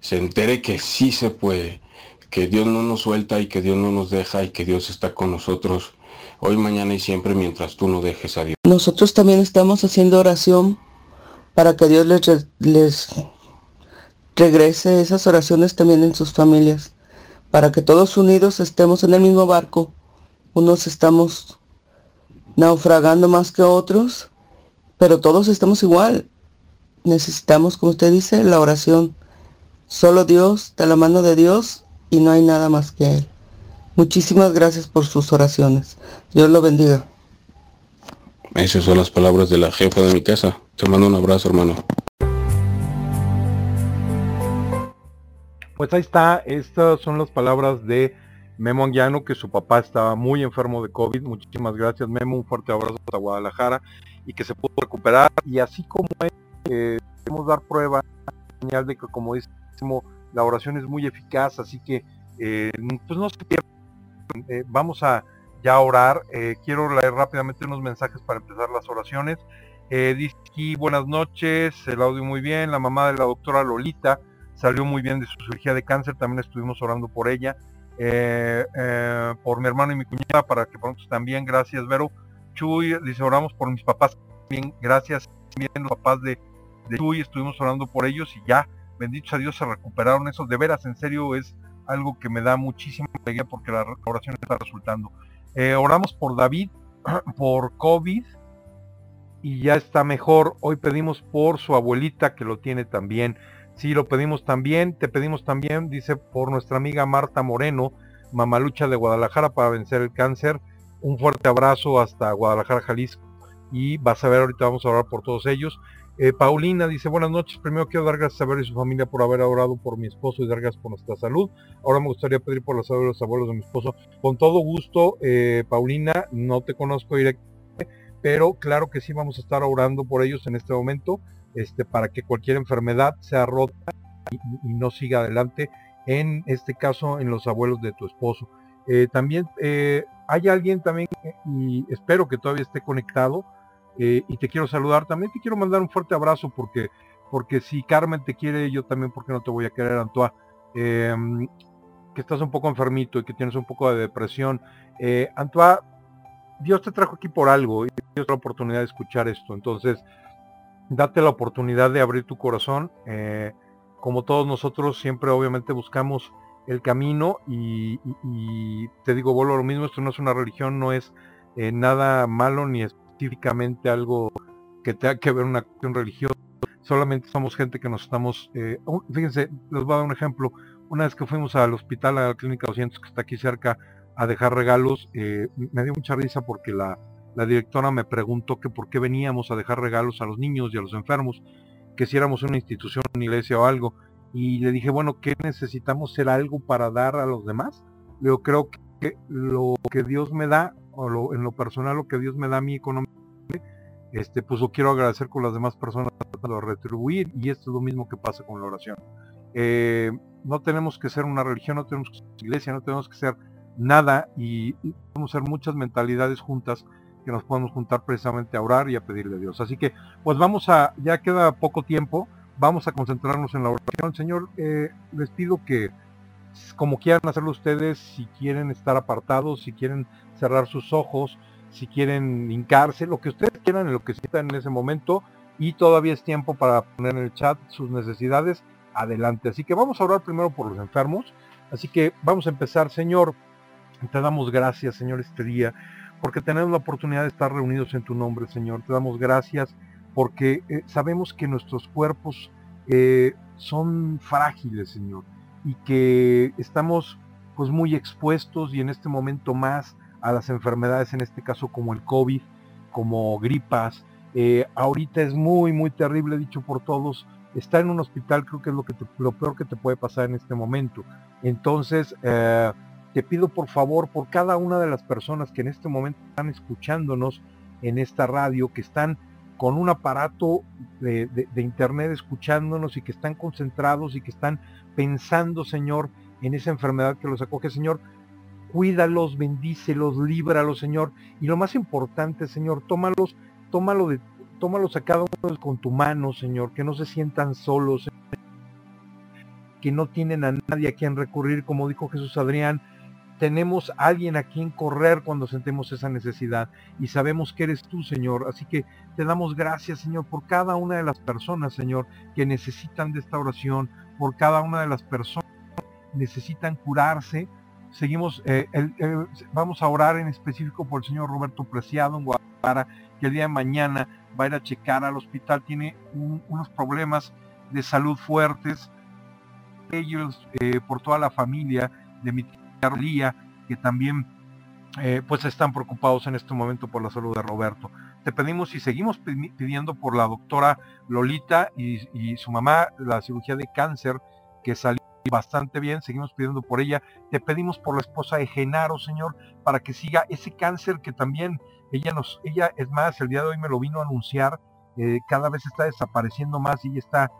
se entere que sí se puede, que Dios no nos suelta y que Dios no nos deja y que Dios está con nosotros hoy, mañana y siempre mientras tú no dejes a Dios. Nosotros también estamos haciendo oración para que Dios les, les regrese esas oraciones también en sus familias, para que todos unidos estemos en el mismo barco. Unos estamos naufragando más que otros pero todos estamos igual. Necesitamos, como usted dice, la oración. Solo Dios, de la mano de Dios, y no hay nada más que Él. Muchísimas gracias por sus oraciones. Dios lo bendiga. Esas son las palabras de la jefa de mi casa. Te mando un abrazo, hermano. Pues ahí está, estas son las palabras de Memo Anguiano, que su papá estaba muy enfermo de COVID. Muchísimas gracias, Memo. Un fuerte abrazo hasta Guadalajara y que se pudo recuperar. Y así como es, eh, dar prueba, señal de que como la oración es muy eficaz, así que eh, pues no se. Eh, vamos a ya orar. Eh, quiero leer rápidamente unos mensajes para empezar las oraciones. dice aquí, buenas noches, el audio muy bien, la mamá de la doctora Lolita salió muy bien de su cirugía de cáncer, también estuvimos orando por ella. por mi hermano y mi cuñada para que pronto estén bien, gracias Vero. Chuy, dice, oramos por mis papás. Bien, gracias. Bien, los papás de, Chuy, estuvimos orando por ellos y ya, benditos a Dios, se recuperaron esos. De veras, en serio, es algo que me da muchísima alegría porque la oración está resultando. Eh, oramos por David, por COVID y ya está mejor. Hoy pedimos por su abuelita que lo tiene también. Sí, lo pedimos también. Te pedimos también, dice, por nuestra amiga Marta Moreno, mamalucha de Guadalajara para vencer el cáncer un fuerte abrazo hasta Guadalajara, Jalisco. Y vas a ver, ahorita vamos a hablar por todos ellos. Eh, Paulina dice, buenas noches, primero quiero dar gracias a ver y su familia por haber orado por mi esposo y dar gracias por nuestra salud. Ahora me gustaría pedir por la salud de los abuelos de mi esposo. Con todo gusto, eh, Paulina, no te conozco directamente, pero claro que sí vamos a estar orando por ellos en este momento, este, para que cualquier enfermedad sea rota y, no siga adelante, en este caso en los abuelos de tu esposo. Eh, también hay alguien también, y espero que todavía esté conectado, eh, y te quiero saludar. También te quiero mandar un fuerte abrazo porque, porque si Carmen te quiere, yo también, porque no te voy a querer, Antoine? Em, que estás un poco enfermito y que tienes un poco de depresión. Eh, Antoine, Dios te trajo aquí por algo y Dios la oportunidad de escuchar esto. Entonces, date la oportunidad de abrir tu corazón. Eh, como todos nosotros, siempre obviamente buscamos el camino y, te digo, vuelvo a lo mismo, esto no es una religión, no es eh, nada malo ni es específicamente algo que tenga que ver una cuestión religiosa. Solamente somos gente que nos estamos... Eh, fíjense, les voy a dar un ejemplo. Una vez que fuimos al hospital, a la clínica 200 que está aquí cerca, a dejar regalos, eh, me dio mucha risa porque la, la directora me preguntó que por qué veníamos a dejar regalos a los niños y a los enfermos, que si éramos una institución, una iglesia o algo. Y le dije, bueno, ¿qué necesitamos ser algo para dar a los demás? Yo creo que lo que Dios me da en lo personal lo que Dios me da a mí económicamente, este, pues lo quiero agradecer con las demás personas de retribuir y esto es lo mismo que pasa con la oración. Eh, no tenemos que ser una religión, no tenemos que ser iglesia, no tenemos que ser nada y, podemos ser muchas mentalidades juntas que nos podemos juntar precisamente a orar y a pedirle a Dios. Así que, pues vamos a, ya queda poco tiempo, vamos a concentrarnos en la oración. Señor, eh, les pido que, como quieran hacerlo ustedes, si quieren estar apartados, si quieren cerrar sus ojos, si quieren hincarse, lo que ustedes quieran, en lo que sientan en ese momento, y todavía es tiempo para poner en el chat sus necesidades, adelante. Así que vamos a orar primero por los enfermos. Así que vamos a empezar, Señor. Te damos gracias, Señor, este día, porque tenemos la oportunidad de estar reunidos en tu nombre, Señor. Te damos gracias porque eh, sabemos que nuestros cuerpos eh, son frágiles, Señor, y que estamos pues muy expuestos y en este momento más a las enfermedades, en este caso como el COVID, como gripas. Eh, ahorita es muy, muy terrible, dicho por todos. Estar en un hospital creo que es lo, que lo peor que te puede pasar en este momento. Entonces, eh, te pido por favor, por cada una de las personas que en este momento están escuchándonos en esta radio, que están con un aparato de, de, internet escuchándonos y que están concentrados y que están pensando, Señor, en esa enfermedad que los acoge, Señor, cuídalos, bendícelos, líbralos, Señor. Y lo más importante, Señor, tómalos, tómalo tómalos a cada uno con tu mano, Señor, que no se sientan solos, que no tienen a nadie a quien recurrir, como dijo Jesús Adrián. Tenemos a alguien a quien correr cuando sentemos esa necesidad y sabemos que eres tú, Señor. Así que te damos gracias, Señor, por cada una de las personas, Señor, que necesitan de esta oración, por cada una de las personas que necesitan curarse, Seguimos, eh, vamos a orar en específico por el señor Roberto Preciado en Guadalajara, que el día de mañana va a ir a checar al hospital, tiene unos problemas de salud fuertes. Ellos, eh, por toda la familia de mi tía que también eh, pues están preocupados en este momento por la salud de Roberto. Te pedimos y seguimos pidiendo por la doctora Lolita y su mamá la cirugía de cáncer que salió bastante bien, seguimos pidiendo por ella. Te pedimos por la esposa de Genaro, Señor, para que siga ese cáncer que también ella nos, ella es más, el día de hoy me lo vino a anunciar, eh, cada vez está desapareciendo más y está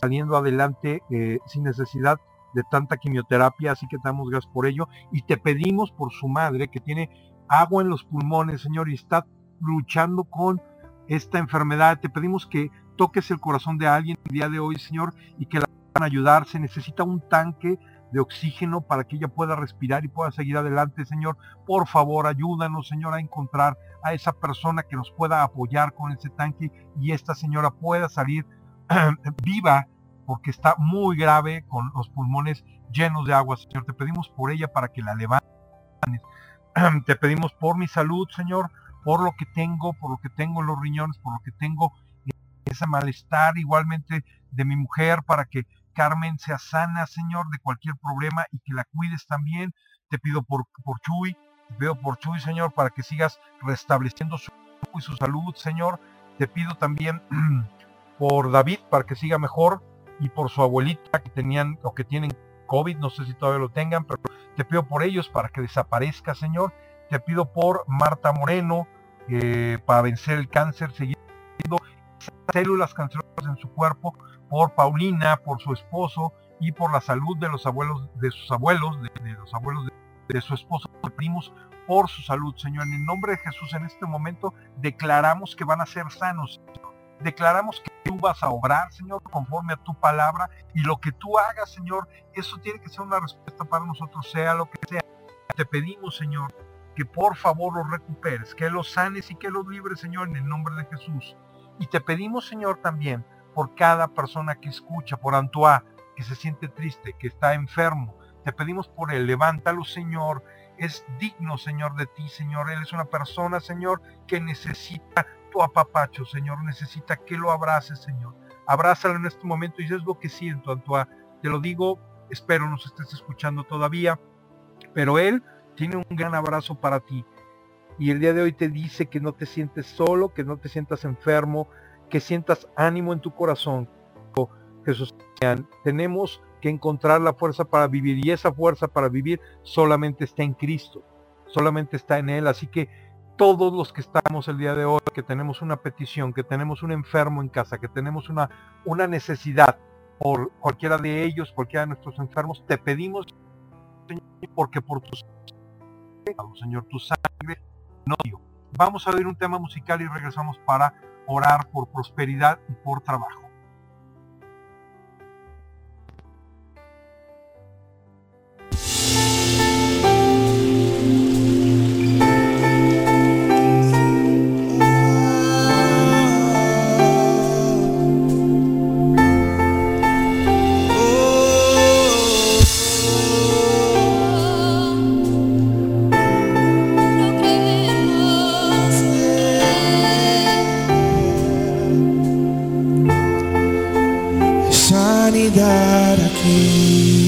saliendo adelante eh, sin necesidad de tanta quimioterapia, así que damos gracias por ello. Y te pedimos por su madre que tiene agua en los pulmones, Señor, y está luchando con esta enfermedad. Te pedimos que toques el corazón de alguien el día de hoy, Señor, y que la ayudar, se necesita un tanque de oxígeno para que ella pueda respirar y pueda seguir adelante, Señor. Por favor, ayúdanos, Señor, a encontrar a esa persona que nos pueda apoyar con ese tanque y esta señora pueda salir viva porque está muy grave con los pulmones llenos de agua, Señor. Te pedimos por ella para que la levantes. Te pedimos por mi salud, Señor, por lo que tengo, por lo que tengo en los riñones, por lo que tengo ese malestar igualmente de mi mujer, para que Carmen sea sana, Señor, de cualquier problema y que la cuides también. Te pido por, por Chuy, te pido por Chuy, Señor, para que sigas restableciendo su y su salud, Señor. Te pido también por David para que siga mejor y por su abuelita que tenían o que tienen COVID, no sé si todavía lo tengan, pero te pido por ellos para que desaparezca, Señor. Te pido por Marta Moreno eh, para vencer el cáncer, seguir células cancerosas en su cuerpo, por Paulina, por su esposo y por la salud de los abuelos, de sus abuelos, de, los abuelos de, su esposo, de primos, por su salud, Señor. En el nombre de Jesús, en este momento declaramos que van a ser sanos. Declaramos que tú vas a obrar, Señor, conforme a tu palabra. Y lo que tú hagas, Señor, eso tiene que ser una respuesta para nosotros, sea lo que sea. Te pedimos, Señor, que por favor los recuperes, que los sanes y que los libres, Señor, en el nombre de Jesús. Y te pedimos, Señor, también por cada persona que escucha, por Antoine, que se siente triste, que está enfermo. Te pedimos por él, levántalo, Señor. Es digno, Señor, de ti, Señor. Él es una persona, Señor, que necesita tu apapacho, Señor. Necesita que lo abraces, Señor. Abrázalo en este momento y es lo que siento, Antoine. Te lo digo, espero nos estés escuchando todavía, pero él tiene un gran abrazo para ti. Y el día de hoy te dice que no te sientes solo, que no te sientas enfermo, que sientas ánimo en tu corazón. Jesús, tenemos que encontrar la fuerza para vivir y esa fuerza para vivir solamente está en Cristo, solamente está en Él. Así que todos los que estamos el día de hoy, que tenemos una petición, que tenemos un enfermo en casa, que tenemos una, una necesidad por cualquiera de ellos, cualquiera de nuestros enfermos, te pedimos, Señor, porque por tu Señor, tu sangre Vamos a ver un tema musical y regresamos para orar por prosperidad y por trabajo. You.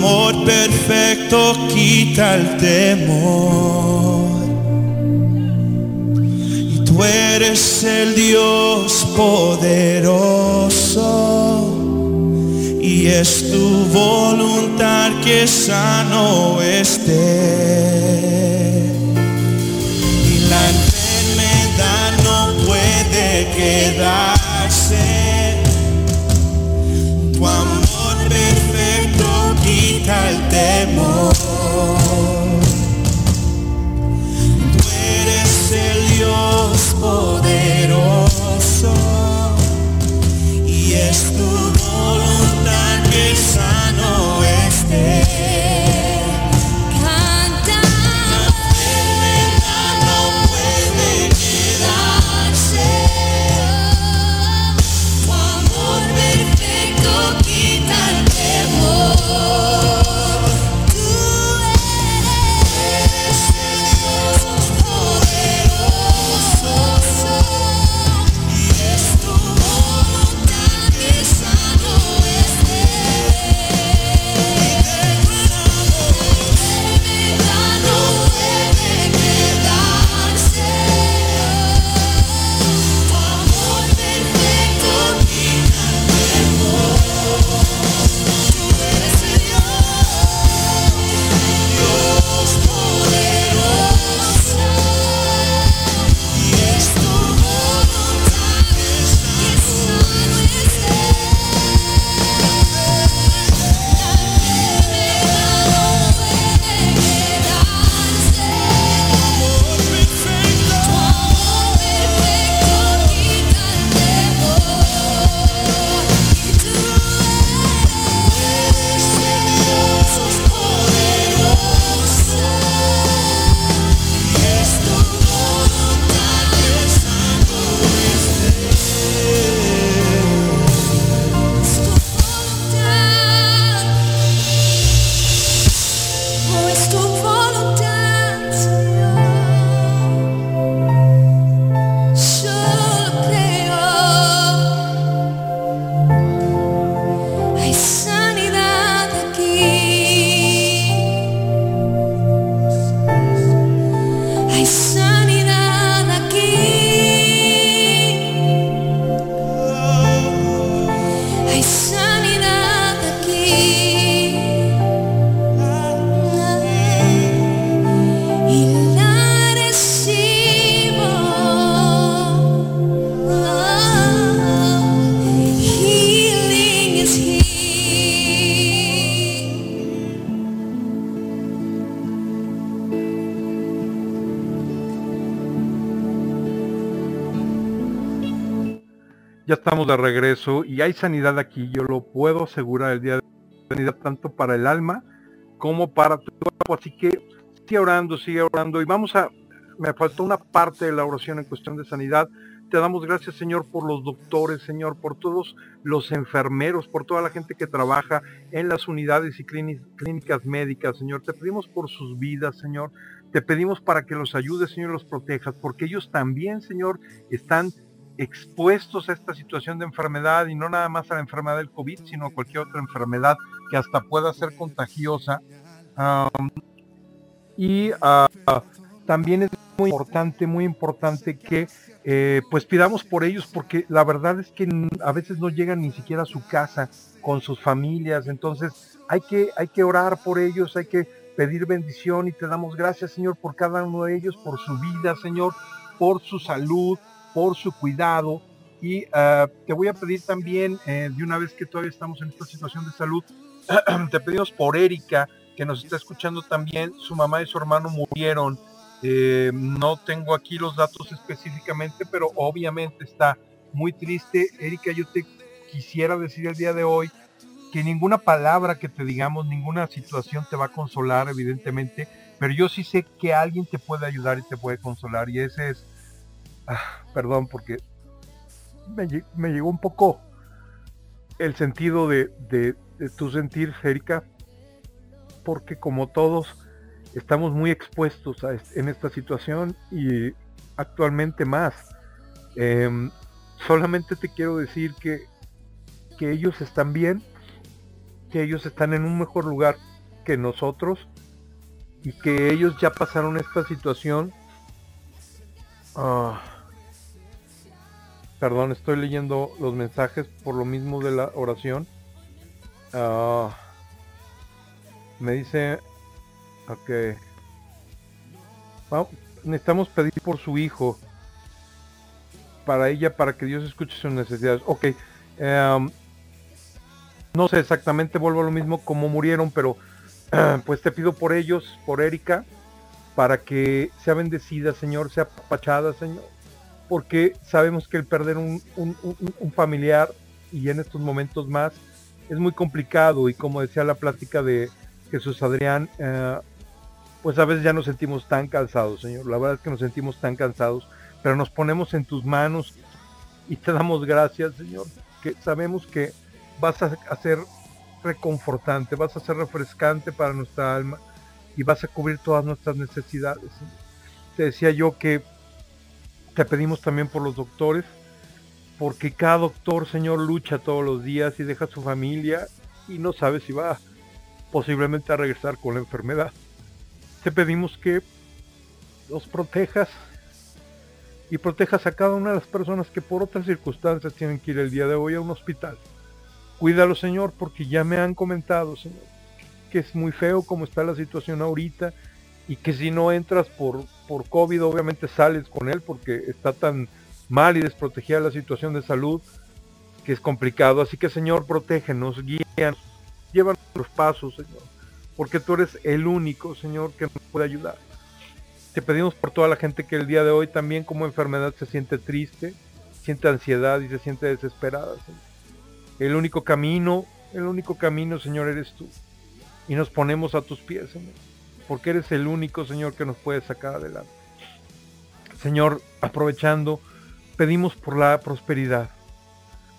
Amor perfecto quita el temor. Y tú eres el Dios poderoso. Y es tu voluntad que sano esté. Y la enfermedad no puede quedarse. Quita el temor. Tú eres el Dios poderoso y es tu de regreso y hay sanidad aquí, yo lo puedo asegurar el día de sanidad tanto para el alma como para tu cuerpo. Así que sigue orando, sigue orando y vamos a, me faltó una parte de la oración en cuestión de sanidad. Te damos gracias Señor por los doctores, Señor, por todos los enfermeros, por toda la gente que trabaja en las unidades y clíni- clínicas médicas, Señor. Te pedimos por sus vidas, Señor. Te pedimos para que los ayudes, Señor, los protejas, porque ellos también, Señor, están expuestos a esta situación de enfermedad y no nada más a la enfermedad del COVID, sino a cualquier otra enfermedad que hasta pueda ser contagiosa. Y ah, también es muy importante, muy importante que eh, pues pidamos por ellos porque la verdad es que a veces no llegan ni siquiera a su casa con sus familias, entonces hay que, hay que orar por ellos, hay que pedir bendición y te damos gracias Señor por cada uno de ellos, por su vida Señor, por su salud, por su cuidado. Y ah, te voy a pedir también, eh, de una vez que todavía estamos en esta situación de salud, te pedimos por Erika, que nos está escuchando también, su mamá y su hermano murieron. Eh, no tengo aquí los datos específicamente, pero obviamente está muy triste. Erika, yo te quisiera decir el día de hoy que ninguna palabra que te digamos, ninguna situación te va a consolar, evidentemente, pero yo sí sé que alguien te puede ayudar y te puede consolar, y ese es, ah, perdón, porque me, lle- me llegó un poco el sentido de, tu sentir, Erika, porque como todos estamos muy expuestos a en esta situación y actualmente más. Em, solamente te quiero decir que, que ellos están bien, que ellos están en un mejor lugar que nosotros y que ellos ya pasaron esta situación. Ah, perdón, estoy leyendo los mensajes por lo mismo de la oración. Ah, me dice, ok, necesitamos pedir por su hijo, para ella, para que Dios escuche sus necesidades. Ok, em, no sé exactamente, vuelvo a lo mismo, como murieron, pero pues te pido por ellos, por Erika, para que sea bendecida, Señor, sea apachada, Señor, porque sabemos que el perder un, familiar y en estos momentos más es muy complicado y como decía la plática de Jesús Adrián, eh, pues a veces ya nos sentimos tan cansados, Señor, la verdad es que nos sentimos tan cansados, pero nos ponemos en tus manos y te damos gracias, Señor, que sabemos que vas a hacer reconfortante, vas a ser refrescante para nuestra alma y vas a cubrir todas nuestras necesidades. Te decía yo que te pedimos también por los doctores, porque cada doctor, Señor, lucha todos los días y deja su familia y no sabe si va posiblemente a regresar con la enfermedad. Te pedimos que los protejas y protejas a cada una de las personas que por otras circunstancias tienen que ir el día de hoy a un hospital. Cuídalo, Señor, porque ya me han comentado, Señor, que es muy feo como está la situación ahorita y que si no entras por, por COVID, obviamente sales con él porque está tan mal y desprotegida la situación de salud que es complicado. Así que, Señor, protégenos, guíanos, llévanos los pasos, Señor, porque tú eres el único, Señor, que nos puede ayudar. Te pedimos por toda la gente que el día de hoy también como enfermedad se siente triste, siente ansiedad y se siente desesperada, Señor. El único camino, el único camino, Señor, eres tú. Y nos ponemos a tus pies, Señor. Porque eres el único, Señor, que nos puede sacar adelante. Señor, aprovechando, pedimos por la prosperidad.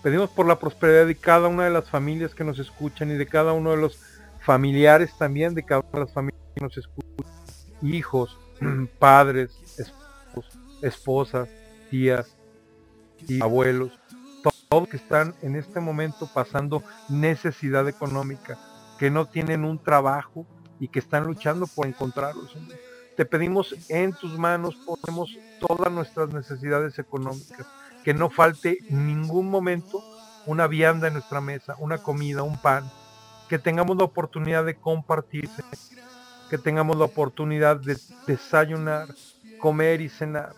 Pedimos por la prosperidad de cada una de las familias que nos escuchan y de cada uno de los familiares también, de cada una de las familias que nos escuchan. Hijos, padres, esposos, esposas, tías y abuelos todos que están en este momento pasando necesidad económica, que no tienen un trabajo y que están luchando por encontrarlo. Te pedimos en tus manos, ponemos todas nuestras necesidades económicas, que no falte ningún momento una vianda en nuestra mesa, una comida, un pan, que tengamos la oportunidad de compartirse, que tengamos la oportunidad de desayunar, comer y cenar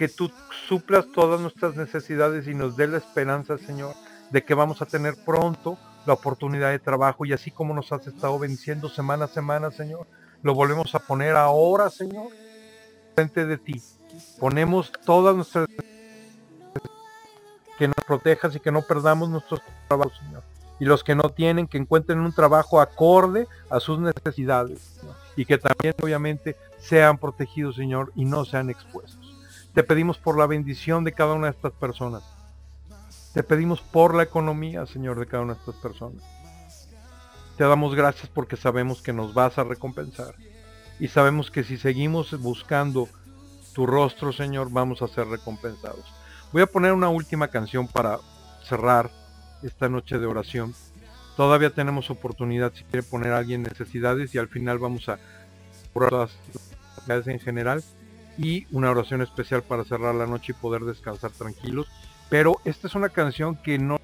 que tú suplas todas nuestras necesidades y nos dé la esperanza, Señor, de que vamos a tener pronto la oportunidad de trabajo y así como nos has estado venciendo semana a semana, Señor, lo volvemos a poner ahora, Señor, frente de ti. Ponemos todas nuestras que nos protejas y que no perdamos nuestros trabajos, Señor. Y los que no tienen, que encuentren un trabajo acorde a sus necesidades. Y que también, obviamente, sean protegidos, Señor, y no sean expuestos. Te pedimos por la bendición de cada una de estas personas. Te pedimos por la economía, Señor, de cada una de estas personas. Te damos gracias porque sabemos que nos vas a recompensar. Y sabemos que si seguimos buscando tu rostro, Señor, vamos a ser recompensados. Voy a poner una última canción para cerrar esta noche de oración. Todavía tenemos oportunidad si quiere poner a alguien necesidades y al final vamos a todas las en general y una oración especial para cerrar la noche y poder descansar tranquilos. Pero esta es una canción que no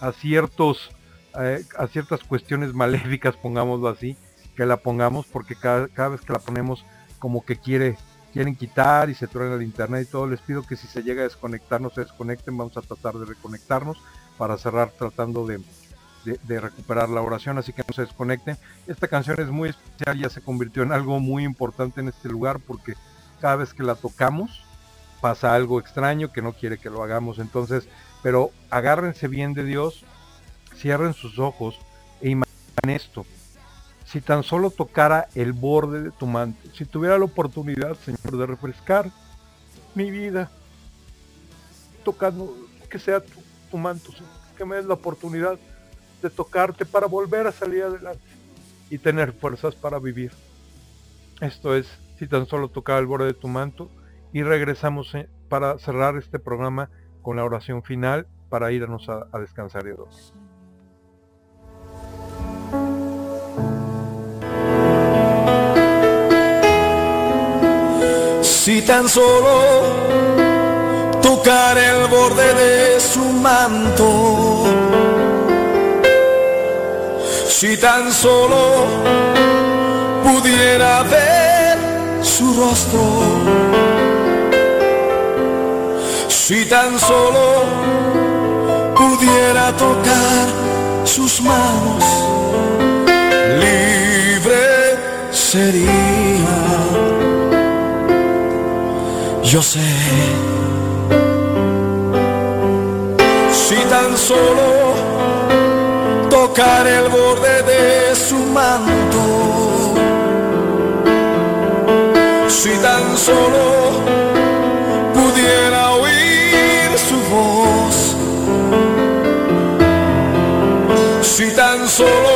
a ciertos eh, a ciertas cuestiones maléficas, pongámoslo así, que la pongamos porque cada, cada, vez que la ponemos como que quiere quieren quitar y se truena el internet y todo, les pido que si se llega a desconectar no se desconecten, vamos a tratar de reconectarnos para cerrar tratando de, de, recuperar la oración, así que no se desconecten. Esta canción es muy especial, ya se convirtió en algo muy importante en este lugar porque cada vez que la tocamos pasa algo extraño que no quiere que lo hagamos. Entonces, pero agárrense bien de Dios, cierren sus ojos e imaginen esto. Si tan solo tocara el borde de tu manto, si tuviera la oportunidad, Señor, de refrescar mi vida, tocando que sea tu, manto, que me des la oportunidad de tocarte para volver a salir adelante y tener fuerzas para vivir. Esto es, si tan solo tocaba el borde de tu manto y regresamos eh, para cerrar este programa con la oración final para irnos a, descansar y dormir. Si tan solo tocar el borde de su manto, si tan solo pudiera ver su rostro, si tan solo pudiera tocar sus manos, libre sería. Yo sé, si tan solo tocar el borde de su manto, si tan solo si tan solo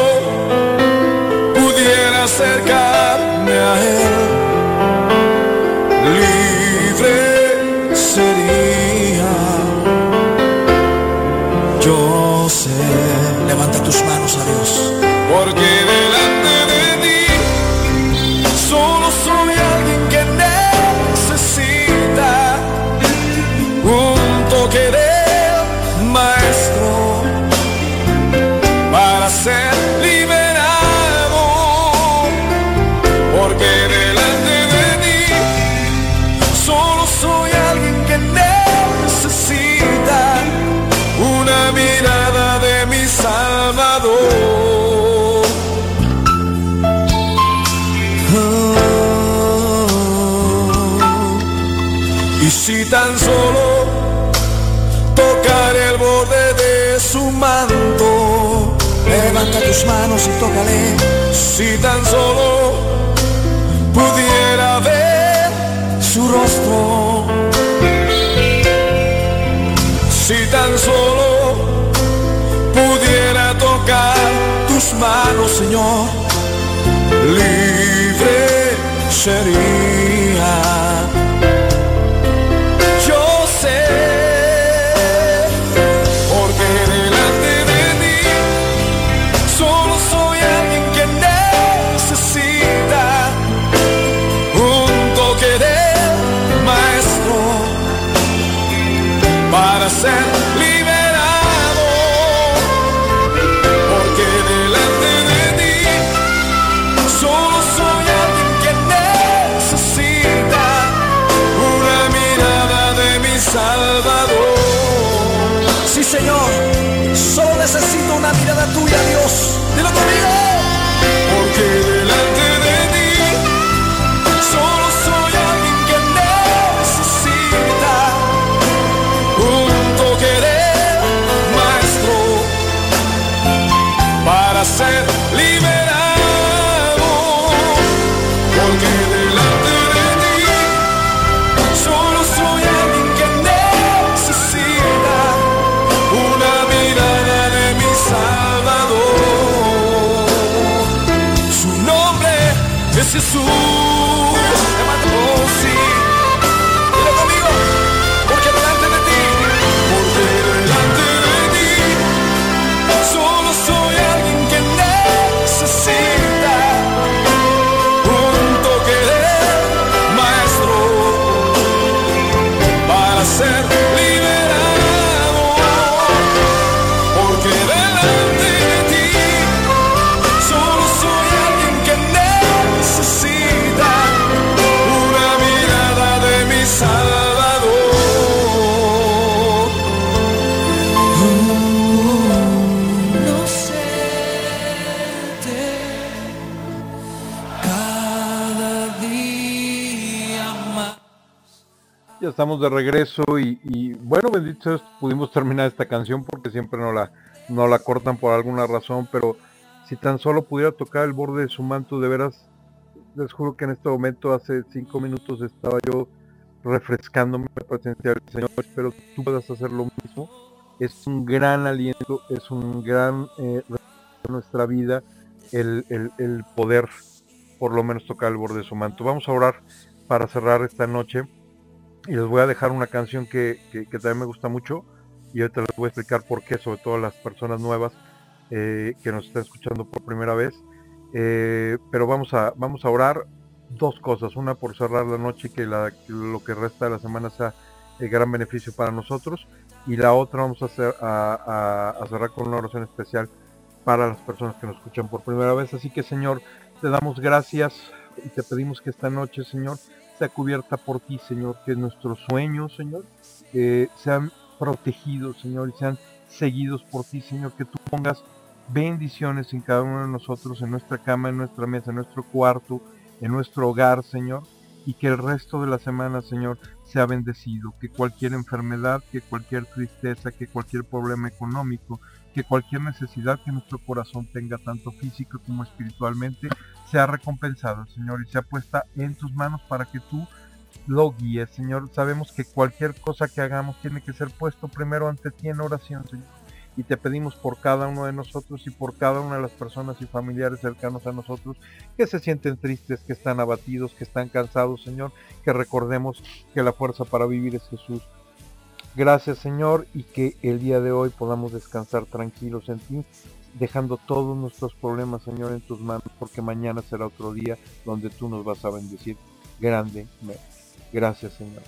manos y tócale. Si tan solo pudiera ver su rostro. Si tan solo pudiera tocar tus manos, Señor, libre sería. Es Jesús. Ya estamos de regreso y, bueno, bendito pudimos terminar esta canción porque siempre no la, no la cortan por alguna razón, pero si tan solo pudiera tocar el borde de su manto, de veras, les juro que en este momento, hace cinco minutos, estaba yo refrescándome la presencia del Señor, espero que tú puedas hacer lo mismo. Es un gran aliento, es un gran eh, nuestra vida el, el, el poder por lo menos tocar el borde de su manto. Vamos a orar para cerrar esta noche y les voy a dejar una canción que, que, también me gusta mucho y ahorita les voy a explicar por qué, sobre todo las personas nuevas eh, que nos están escuchando por primera vez. Eh, pero vamos a, vamos a orar dos cosas, una por cerrar la noche que, lo que resta de la semana sea el gran beneficio para nosotros y la otra vamos a, hacer, a, a cerrar con una oración especial para las personas que nos escuchan por primera vez. Así que Señor, te damos gracias y te pedimos que esta noche, Señor, cubierta por ti, Señor, que nuestros sueños, Señor, sean protegidos, Señor, y sean seguidos por ti, Señor, que tú pongas bendiciones en cada uno de nosotros, en nuestra cama, en nuestra mesa, en nuestro cuarto, en nuestro hogar, Señor, y que el resto de la semana, Señor, sea bendecido, que cualquier enfermedad, que cualquier tristeza, que cualquier problema económico, que cualquier necesidad que nuestro corazón tenga, tanto físico como espiritualmente, sea recompensada, Señor, y sea puesta en tus manos para que tú lo guíes, Señor. Sabemos que cualquier cosa que hagamos tiene que ser puesto primero ante ti en oración, Señor. Y te pedimos por cada uno de nosotros y por cada una de las personas y familiares cercanos a nosotros que se sienten tristes, que están abatidos, que están cansados, Señor, que recordemos que la fuerza para vivir es Jesús Gracias Señor y que el día de hoy podamos descansar tranquilos en ti, dejando todos nuestros problemas Señor en tus manos, porque mañana será otro día donde tú nos vas a bendecir grandemente. Gracias Señor.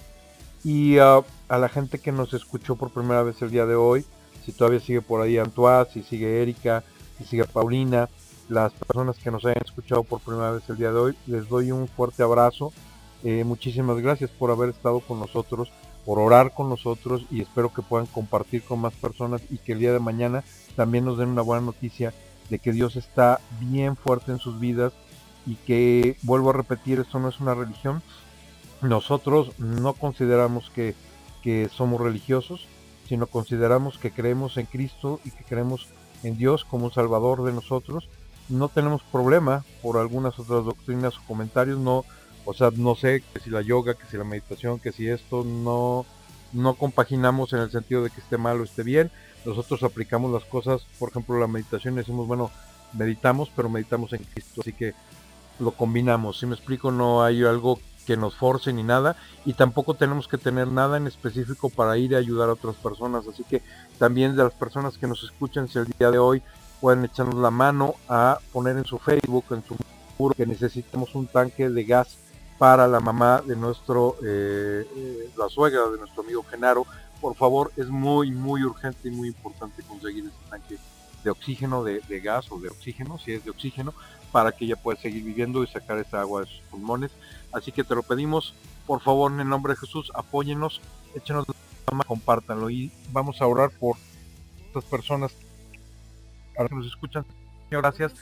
Y uh, a la gente que nos escuchó por primera vez el día de hoy, si todavía sigue por ahí Antoine, si sigue Erika, si sigue Paulina, las personas que nos hayan escuchado por primera vez el día de hoy, les doy un fuerte abrazo. Eh, muchísimas gracias por haber estado con nosotros por orar con nosotros y espero que puedan compartir con más personas y que el día de mañana también nos den una buena noticia de que Dios está bien fuerte en sus vidas y que, vuelvo a repetir, esto no es una religión. Nosotros no consideramos que, que somos religiosos, sino consideramos que creemos en Cristo y que creemos en Dios como Salvador de nosotros. No tenemos problema por algunas otras doctrinas o comentarios, no, o sea, no sé que si la yoga, que si la meditación, que si esto no, no compaginamos en el sentido de que esté mal o esté bien. Nosotros aplicamos las cosas, por ejemplo, la meditación y decimos, bueno, meditamos, pero meditamos en Cristo, así que lo combinamos. Si me explico, no hay algo que nos force ni nada y tampoco tenemos que tener nada en específico para ir a ayudar a otras personas. Así que también de las personas que nos escuchan, si el día de hoy pueden echarnos la mano a poner en su Facebook, en su muro, que necesitamos un tanque de gas para la mamá de nuestro, eh, eh, la suegra de nuestro amigo Genaro. Por favor, es muy, muy urgente y muy importante conseguir ese tanque de oxígeno, de, gas o de oxígeno, si es de oxígeno, para que ella pueda seguir viviendo y sacar esa agua de sus pulmones. Así que te lo pedimos, por favor, en el nombre de Jesús, apóyenos, échenos la mano, compártanlo y vamos a orar por estas personas que nos escuchan. Gracias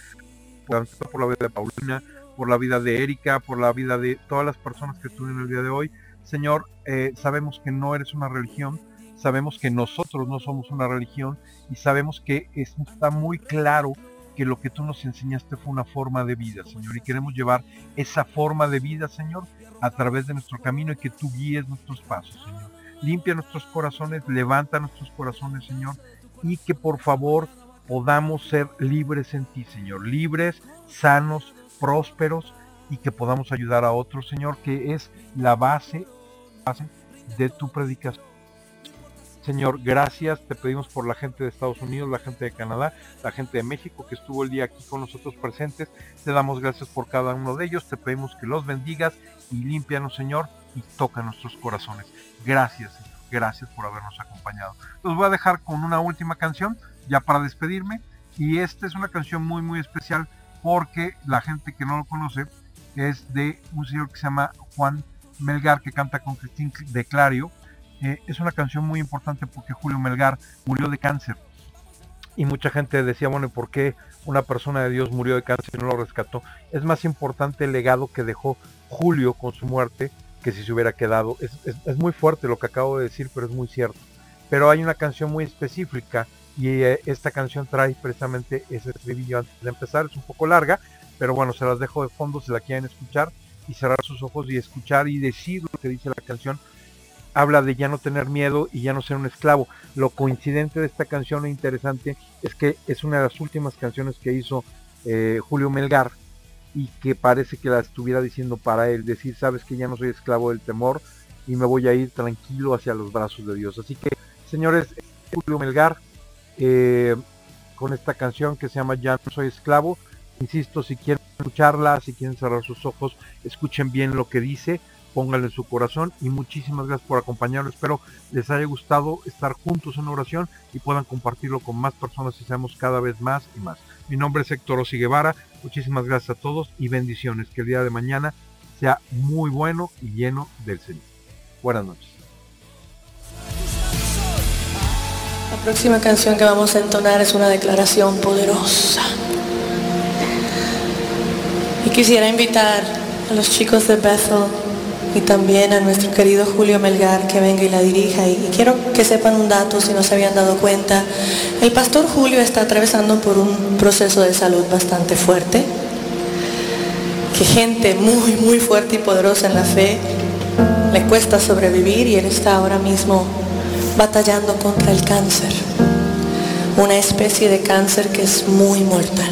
por la vida de Paulina, por la vida de Erika, por la vida de todas las personas que estuvieron el día de hoy. Señor, eh, sabemos que no eres una religión, sabemos que nosotros no somos una religión y sabemos que está muy claro que lo que tú nos enseñaste fue una forma de vida, Señor, y queremos llevar esa forma de vida, Señor, a través de nuestro camino y que tú guíes nuestros pasos, Señor. Limpia nuestros corazones, levanta nuestros corazones, Señor, y que por favor podamos ser libres en ti, Señor, libres, sanos, prósperos y que podamos ayudar a otros, Señor, que es la base, de tu predicación. Señor, gracias, te pedimos por la gente de Estados Unidos, la gente de Canadá, la gente de México que estuvo el día aquí con nosotros presentes. Te damos gracias por cada uno de ellos, te pedimos que los bendigas y limpianos, Señor, y toca nuestros corazones. Gracias, Señor, gracias por habernos acompañado. Los voy a dejar con una última canción, ya para despedirme, y esta es una canción muy, muy especial porque la gente que no lo conoce es de un señor que se llama Juan Melgar, que canta con Cristín de Clario. Eh, es una canción muy importante porque Julio Melgar murió de cáncer. Y mucha gente decía, bueno, ¿y por qué una persona de Dios murió de cáncer y no lo rescató? Es más importante el legado que dejó Julio con su muerte que si se hubiera quedado. Es, es muy fuerte lo que acabo de decir, pero es muy cierto. Pero hay una canción muy específica y eh, esta canción trae precisamente ese estribillo antes de empezar, es un poco larga, pero bueno, se las dejo de fondo si la quieren escuchar y cerrar sus ojos y escuchar y decir lo que dice la canción. Habla de ya no tener miedo y ya no ser un esclavo. Lo coincidente de esta canción e interesante es que es una de las últimas canciones que hizo eh, Julio Melgar y que parece que la estuviera diciendo para él, decir, sabes que ya no soy esclavo del temor, y me voy a ir tranquilo hacia los brazos de Dios. Así que, señores, Julio Melgar, eh, con esta canción que se llama Ya no soy esclavo, insisto, si quieren escucharla, si quieren cerrar sus ojos, escuchen bien lo que dice, pónganle en su corazón y muchísimas gracias por acompañarnos. Espero les haya gustado estar juntos en oración y puedan compartirlo con más personas y seamos cada vez más y más. Mi nombre es Héctor Osi Guevara, muchísimas gracias a todos y bendiciones. Que el día de mañana sea muy bueno y lleno del Señor. Buenas noches. La próxima canción que vamos a entonar es una declaración poderosa. Y quisiera invitar a los chicos de Bethel y también a nuestro querido Julio Melgar que venga y la dirija. Y quiero que sepan un dato si no se habían dado cuenta. El pastor Julio está atravesando por un proceso de salud bastante fuerte. Que gente muy, muy fuerte y poderosa en la fe le cuesta sobrevivir y él está ahora mismo batallando contra el cáncer. Una especie de cáncer que es muy mortal.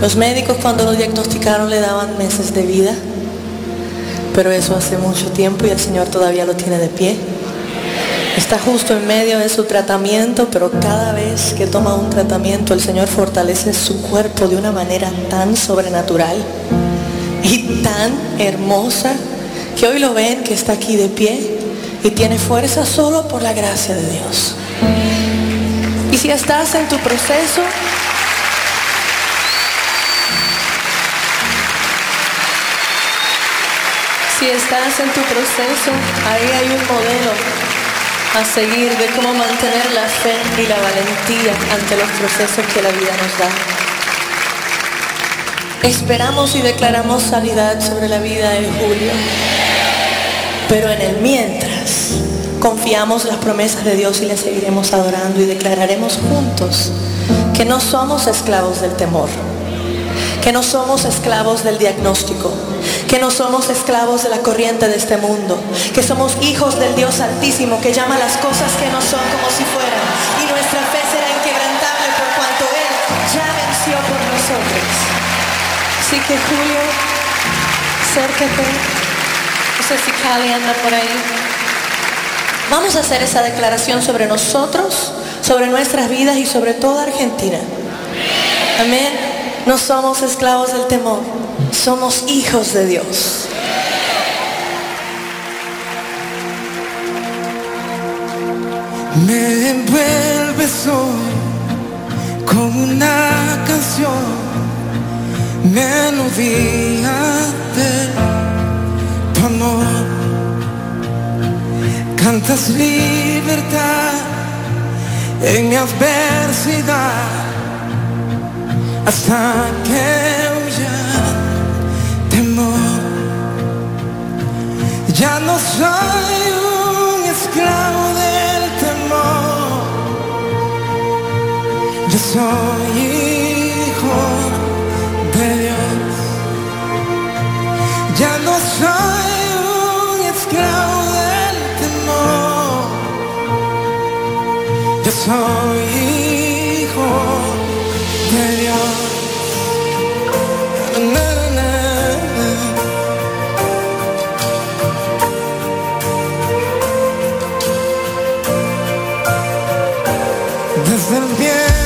Los médicos cuando lo diagnosticaron le daban meses de vida pero eso hace mucho tiempo y el Señor todavía lo tiene de pie. Está justo en medio de su tratamiento, pero cada vez que toma un tratamiento el Señor fortalece su cuerpo de una manera tan sobrenatural y tan hermosa que hoy lo ven que está aquí de pie y tiene fuerza solo por la gracia de Dios. Y si estás en tu proceso, Si estás en tu proceso, ahí hay un modelo a seguir de cómo mantener la fe y la valentía ante los procesos que la vida nos da. Esperamos y declaramos sanidad sobre la vida de Julio, pero en el mientras confiamos las promesas de Dios y le seguiremos adorando y declararemos juntos que no somos esclavos del temor que no somos esclavos del diagnóstico, que no somos esclavos de la corriente de este mundo, que somos hijos del Dios Altísimo que llama las cosas que no son como si fueran. Y nuestra fe será inquebrantable por cuanto Él ya venció por nosotros. Así que Julio, acércate. Sé Cali anda por ahí. Vamos a hacer esa declaración sobre nosotros, sobre nuestras vidas y sobre toda Argentina. Amén. No somos esclavos del temor, somos hijos de Dios. Me envuelves hoy con una canción, melodía de amor. Cantas libertad en mi adversidad hasta que ya temor. Ya no soy un esclavo del temor. Yo soy Yo soy hijo de Dios. Desde el vientre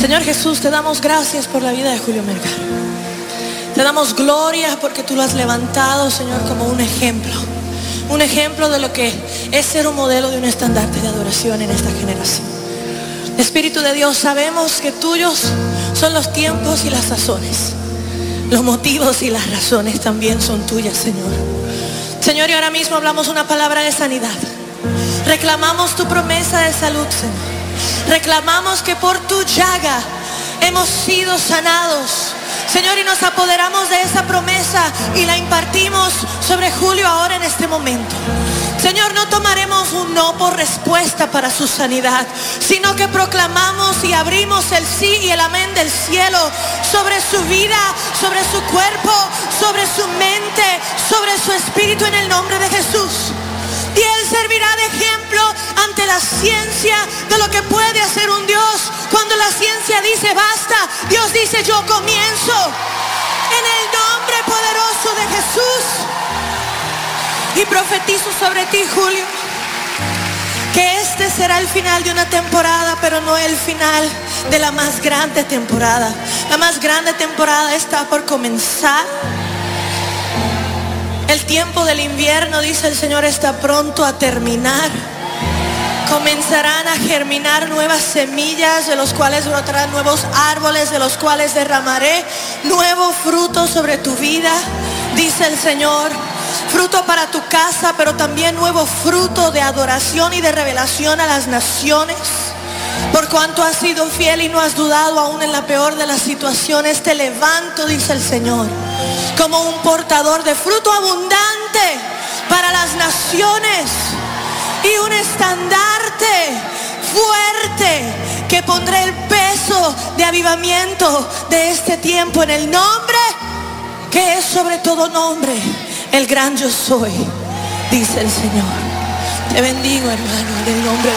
Señor Jesús, te damos gracias por la vida de Julio Melgar. Te damos gloria porque tú lo has levantado, Señor, como un ejemplo. Un ejemplo de lo que es ser un modelo de un estandarte de adoración en esta generación. Espíritu de Dios, sabemos que tuyos son los tiempos y las sazones. Los motivos y las razones también son tuyas, Señor. Señor, y ahora mismo hablamos una palabra de sanidad. Reclamamos tu promesa de salud, Señor. Reclamamos que por tu llaga hemos sido sanados. Señor, y nos apoderamos de esa promesa y la impartimos sobre Julio ahora en este momento. Señor, no tomaremos un no por respuesta para su sanidad, sino que proclamamos y abrimos el sí y el amén del cielo sobre su vida, sobre su cuerpo, sobre su mente, sobre su espíritu en el nombre de Jesús. Servirá de ejemplo ante la ciencia de lo que puede hacer un Dios. Cuando la ciencia dice basta, Dios dice yo comienzo. En el nombre poderoso de Jesús. Y profetizo sobre ti, Julio, que este será el final de una temporada, pero no el final de la más grande temporada. La más grande temporada está por comenzar. El tiempo del invierno, dice el Señor, está pronto a terminar. Comenzarán a germinar nuevas semillas, de los cuales brotarán nuevos árboles, de los cuales derramaré nuevo fruto sobre tu vida, dice el Señor. Fruto para tu casa, pero también nuevo fruto de adoración y de revelación a las naciones. Por cuanto has sido fiel y no has dudado aún en la peor de las situaciones, te levanto, dice el Señor, como un portador de fruto abundante para las naciones y un estandarte fuerte que pondré el peso de avivamiento de este tiempo en el nombre que es sobre todo nombre, el gran yo soy, dice el Señor. Te bendigo, hermano, en el nombre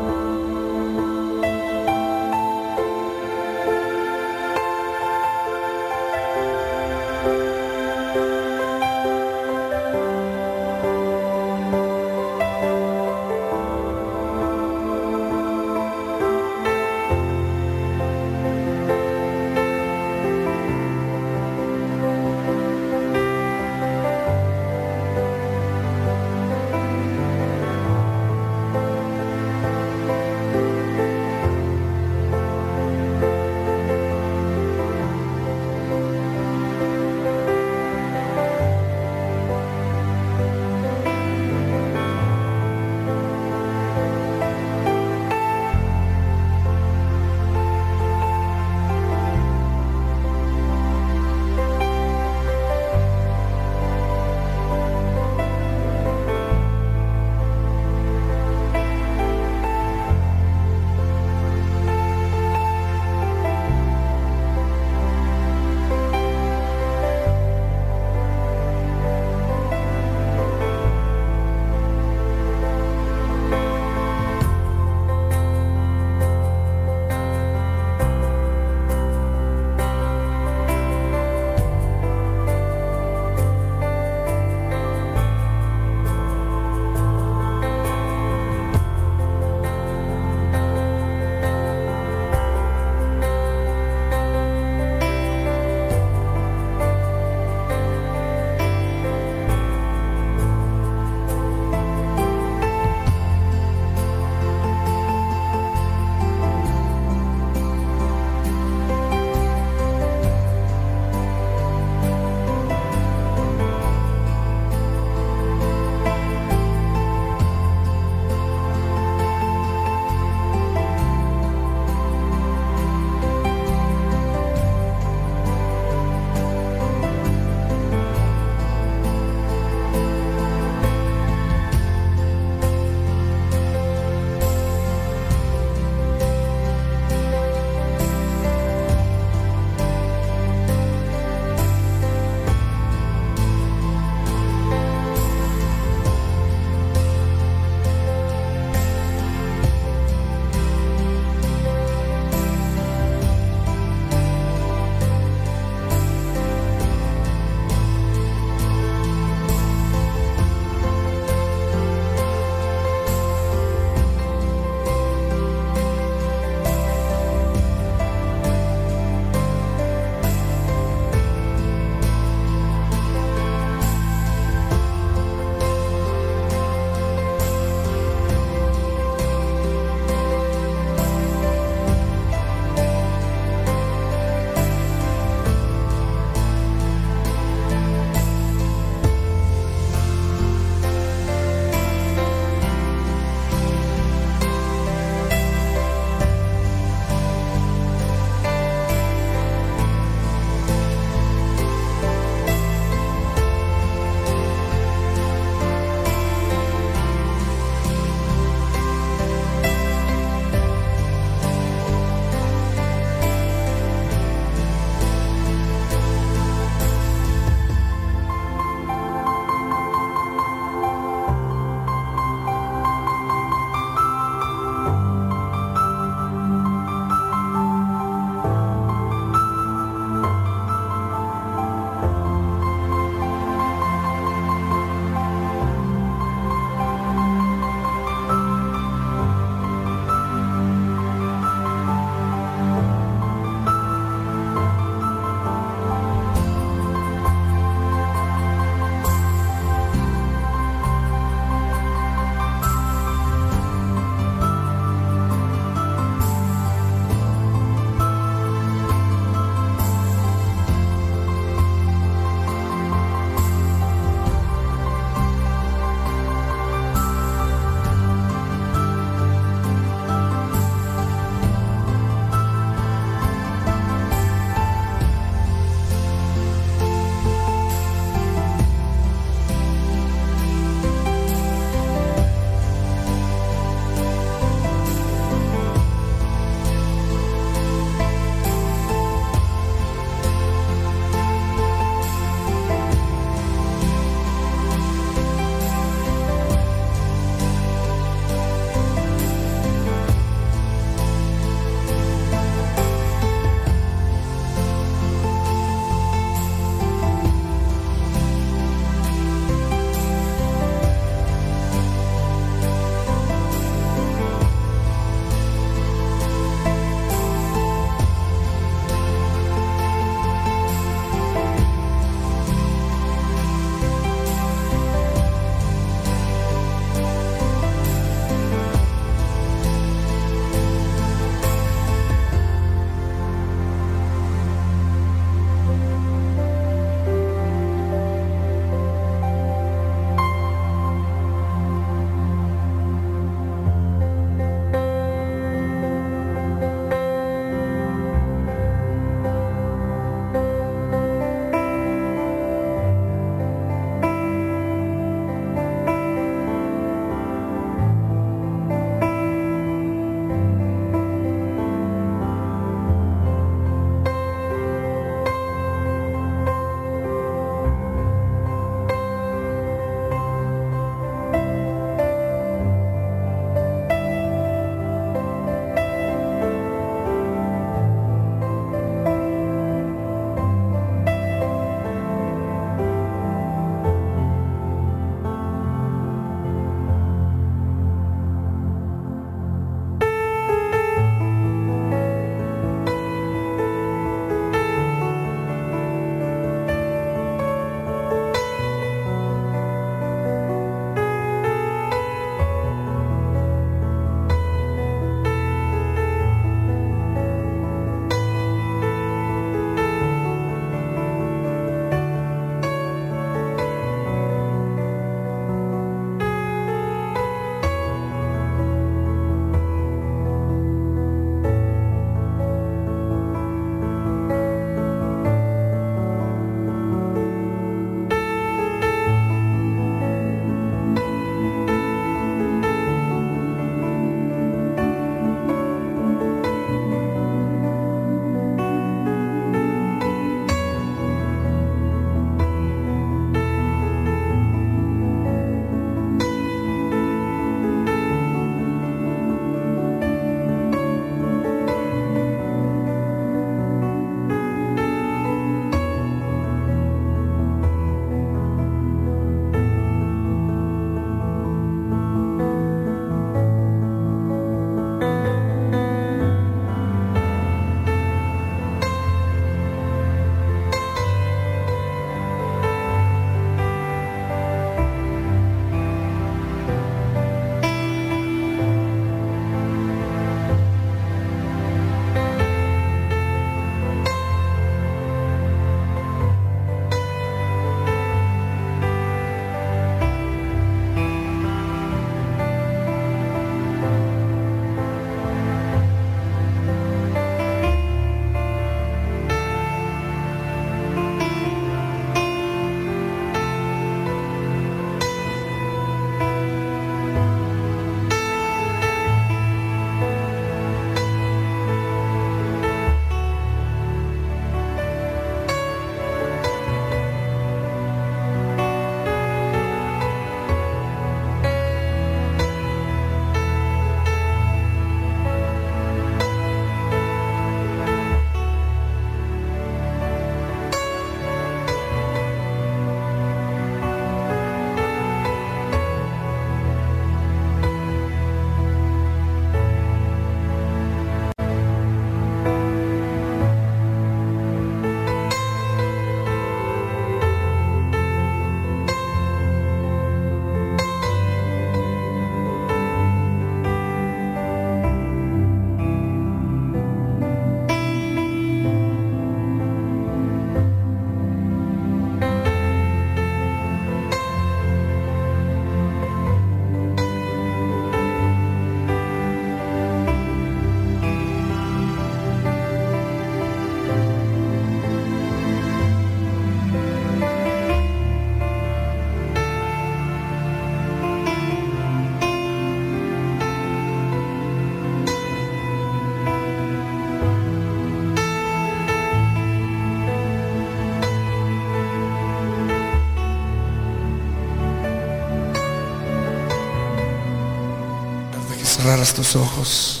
cerraras tus ojos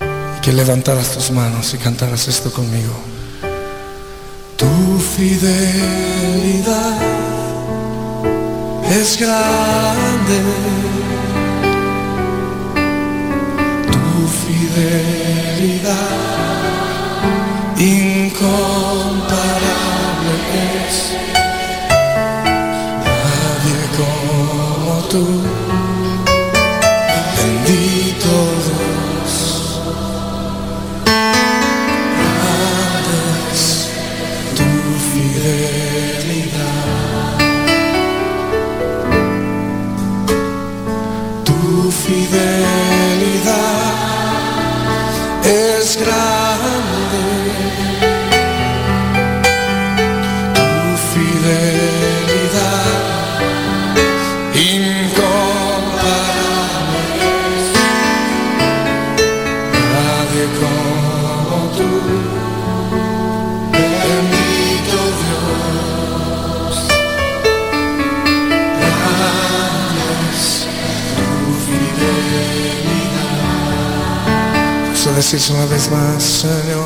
y que levantaras tus manos y cantaras esto conmigo. Tu fidelidad es grande. Tu fidelidad incomparable es. Nadie como tú. Fidelidad. Eso decís una vez más, Señor.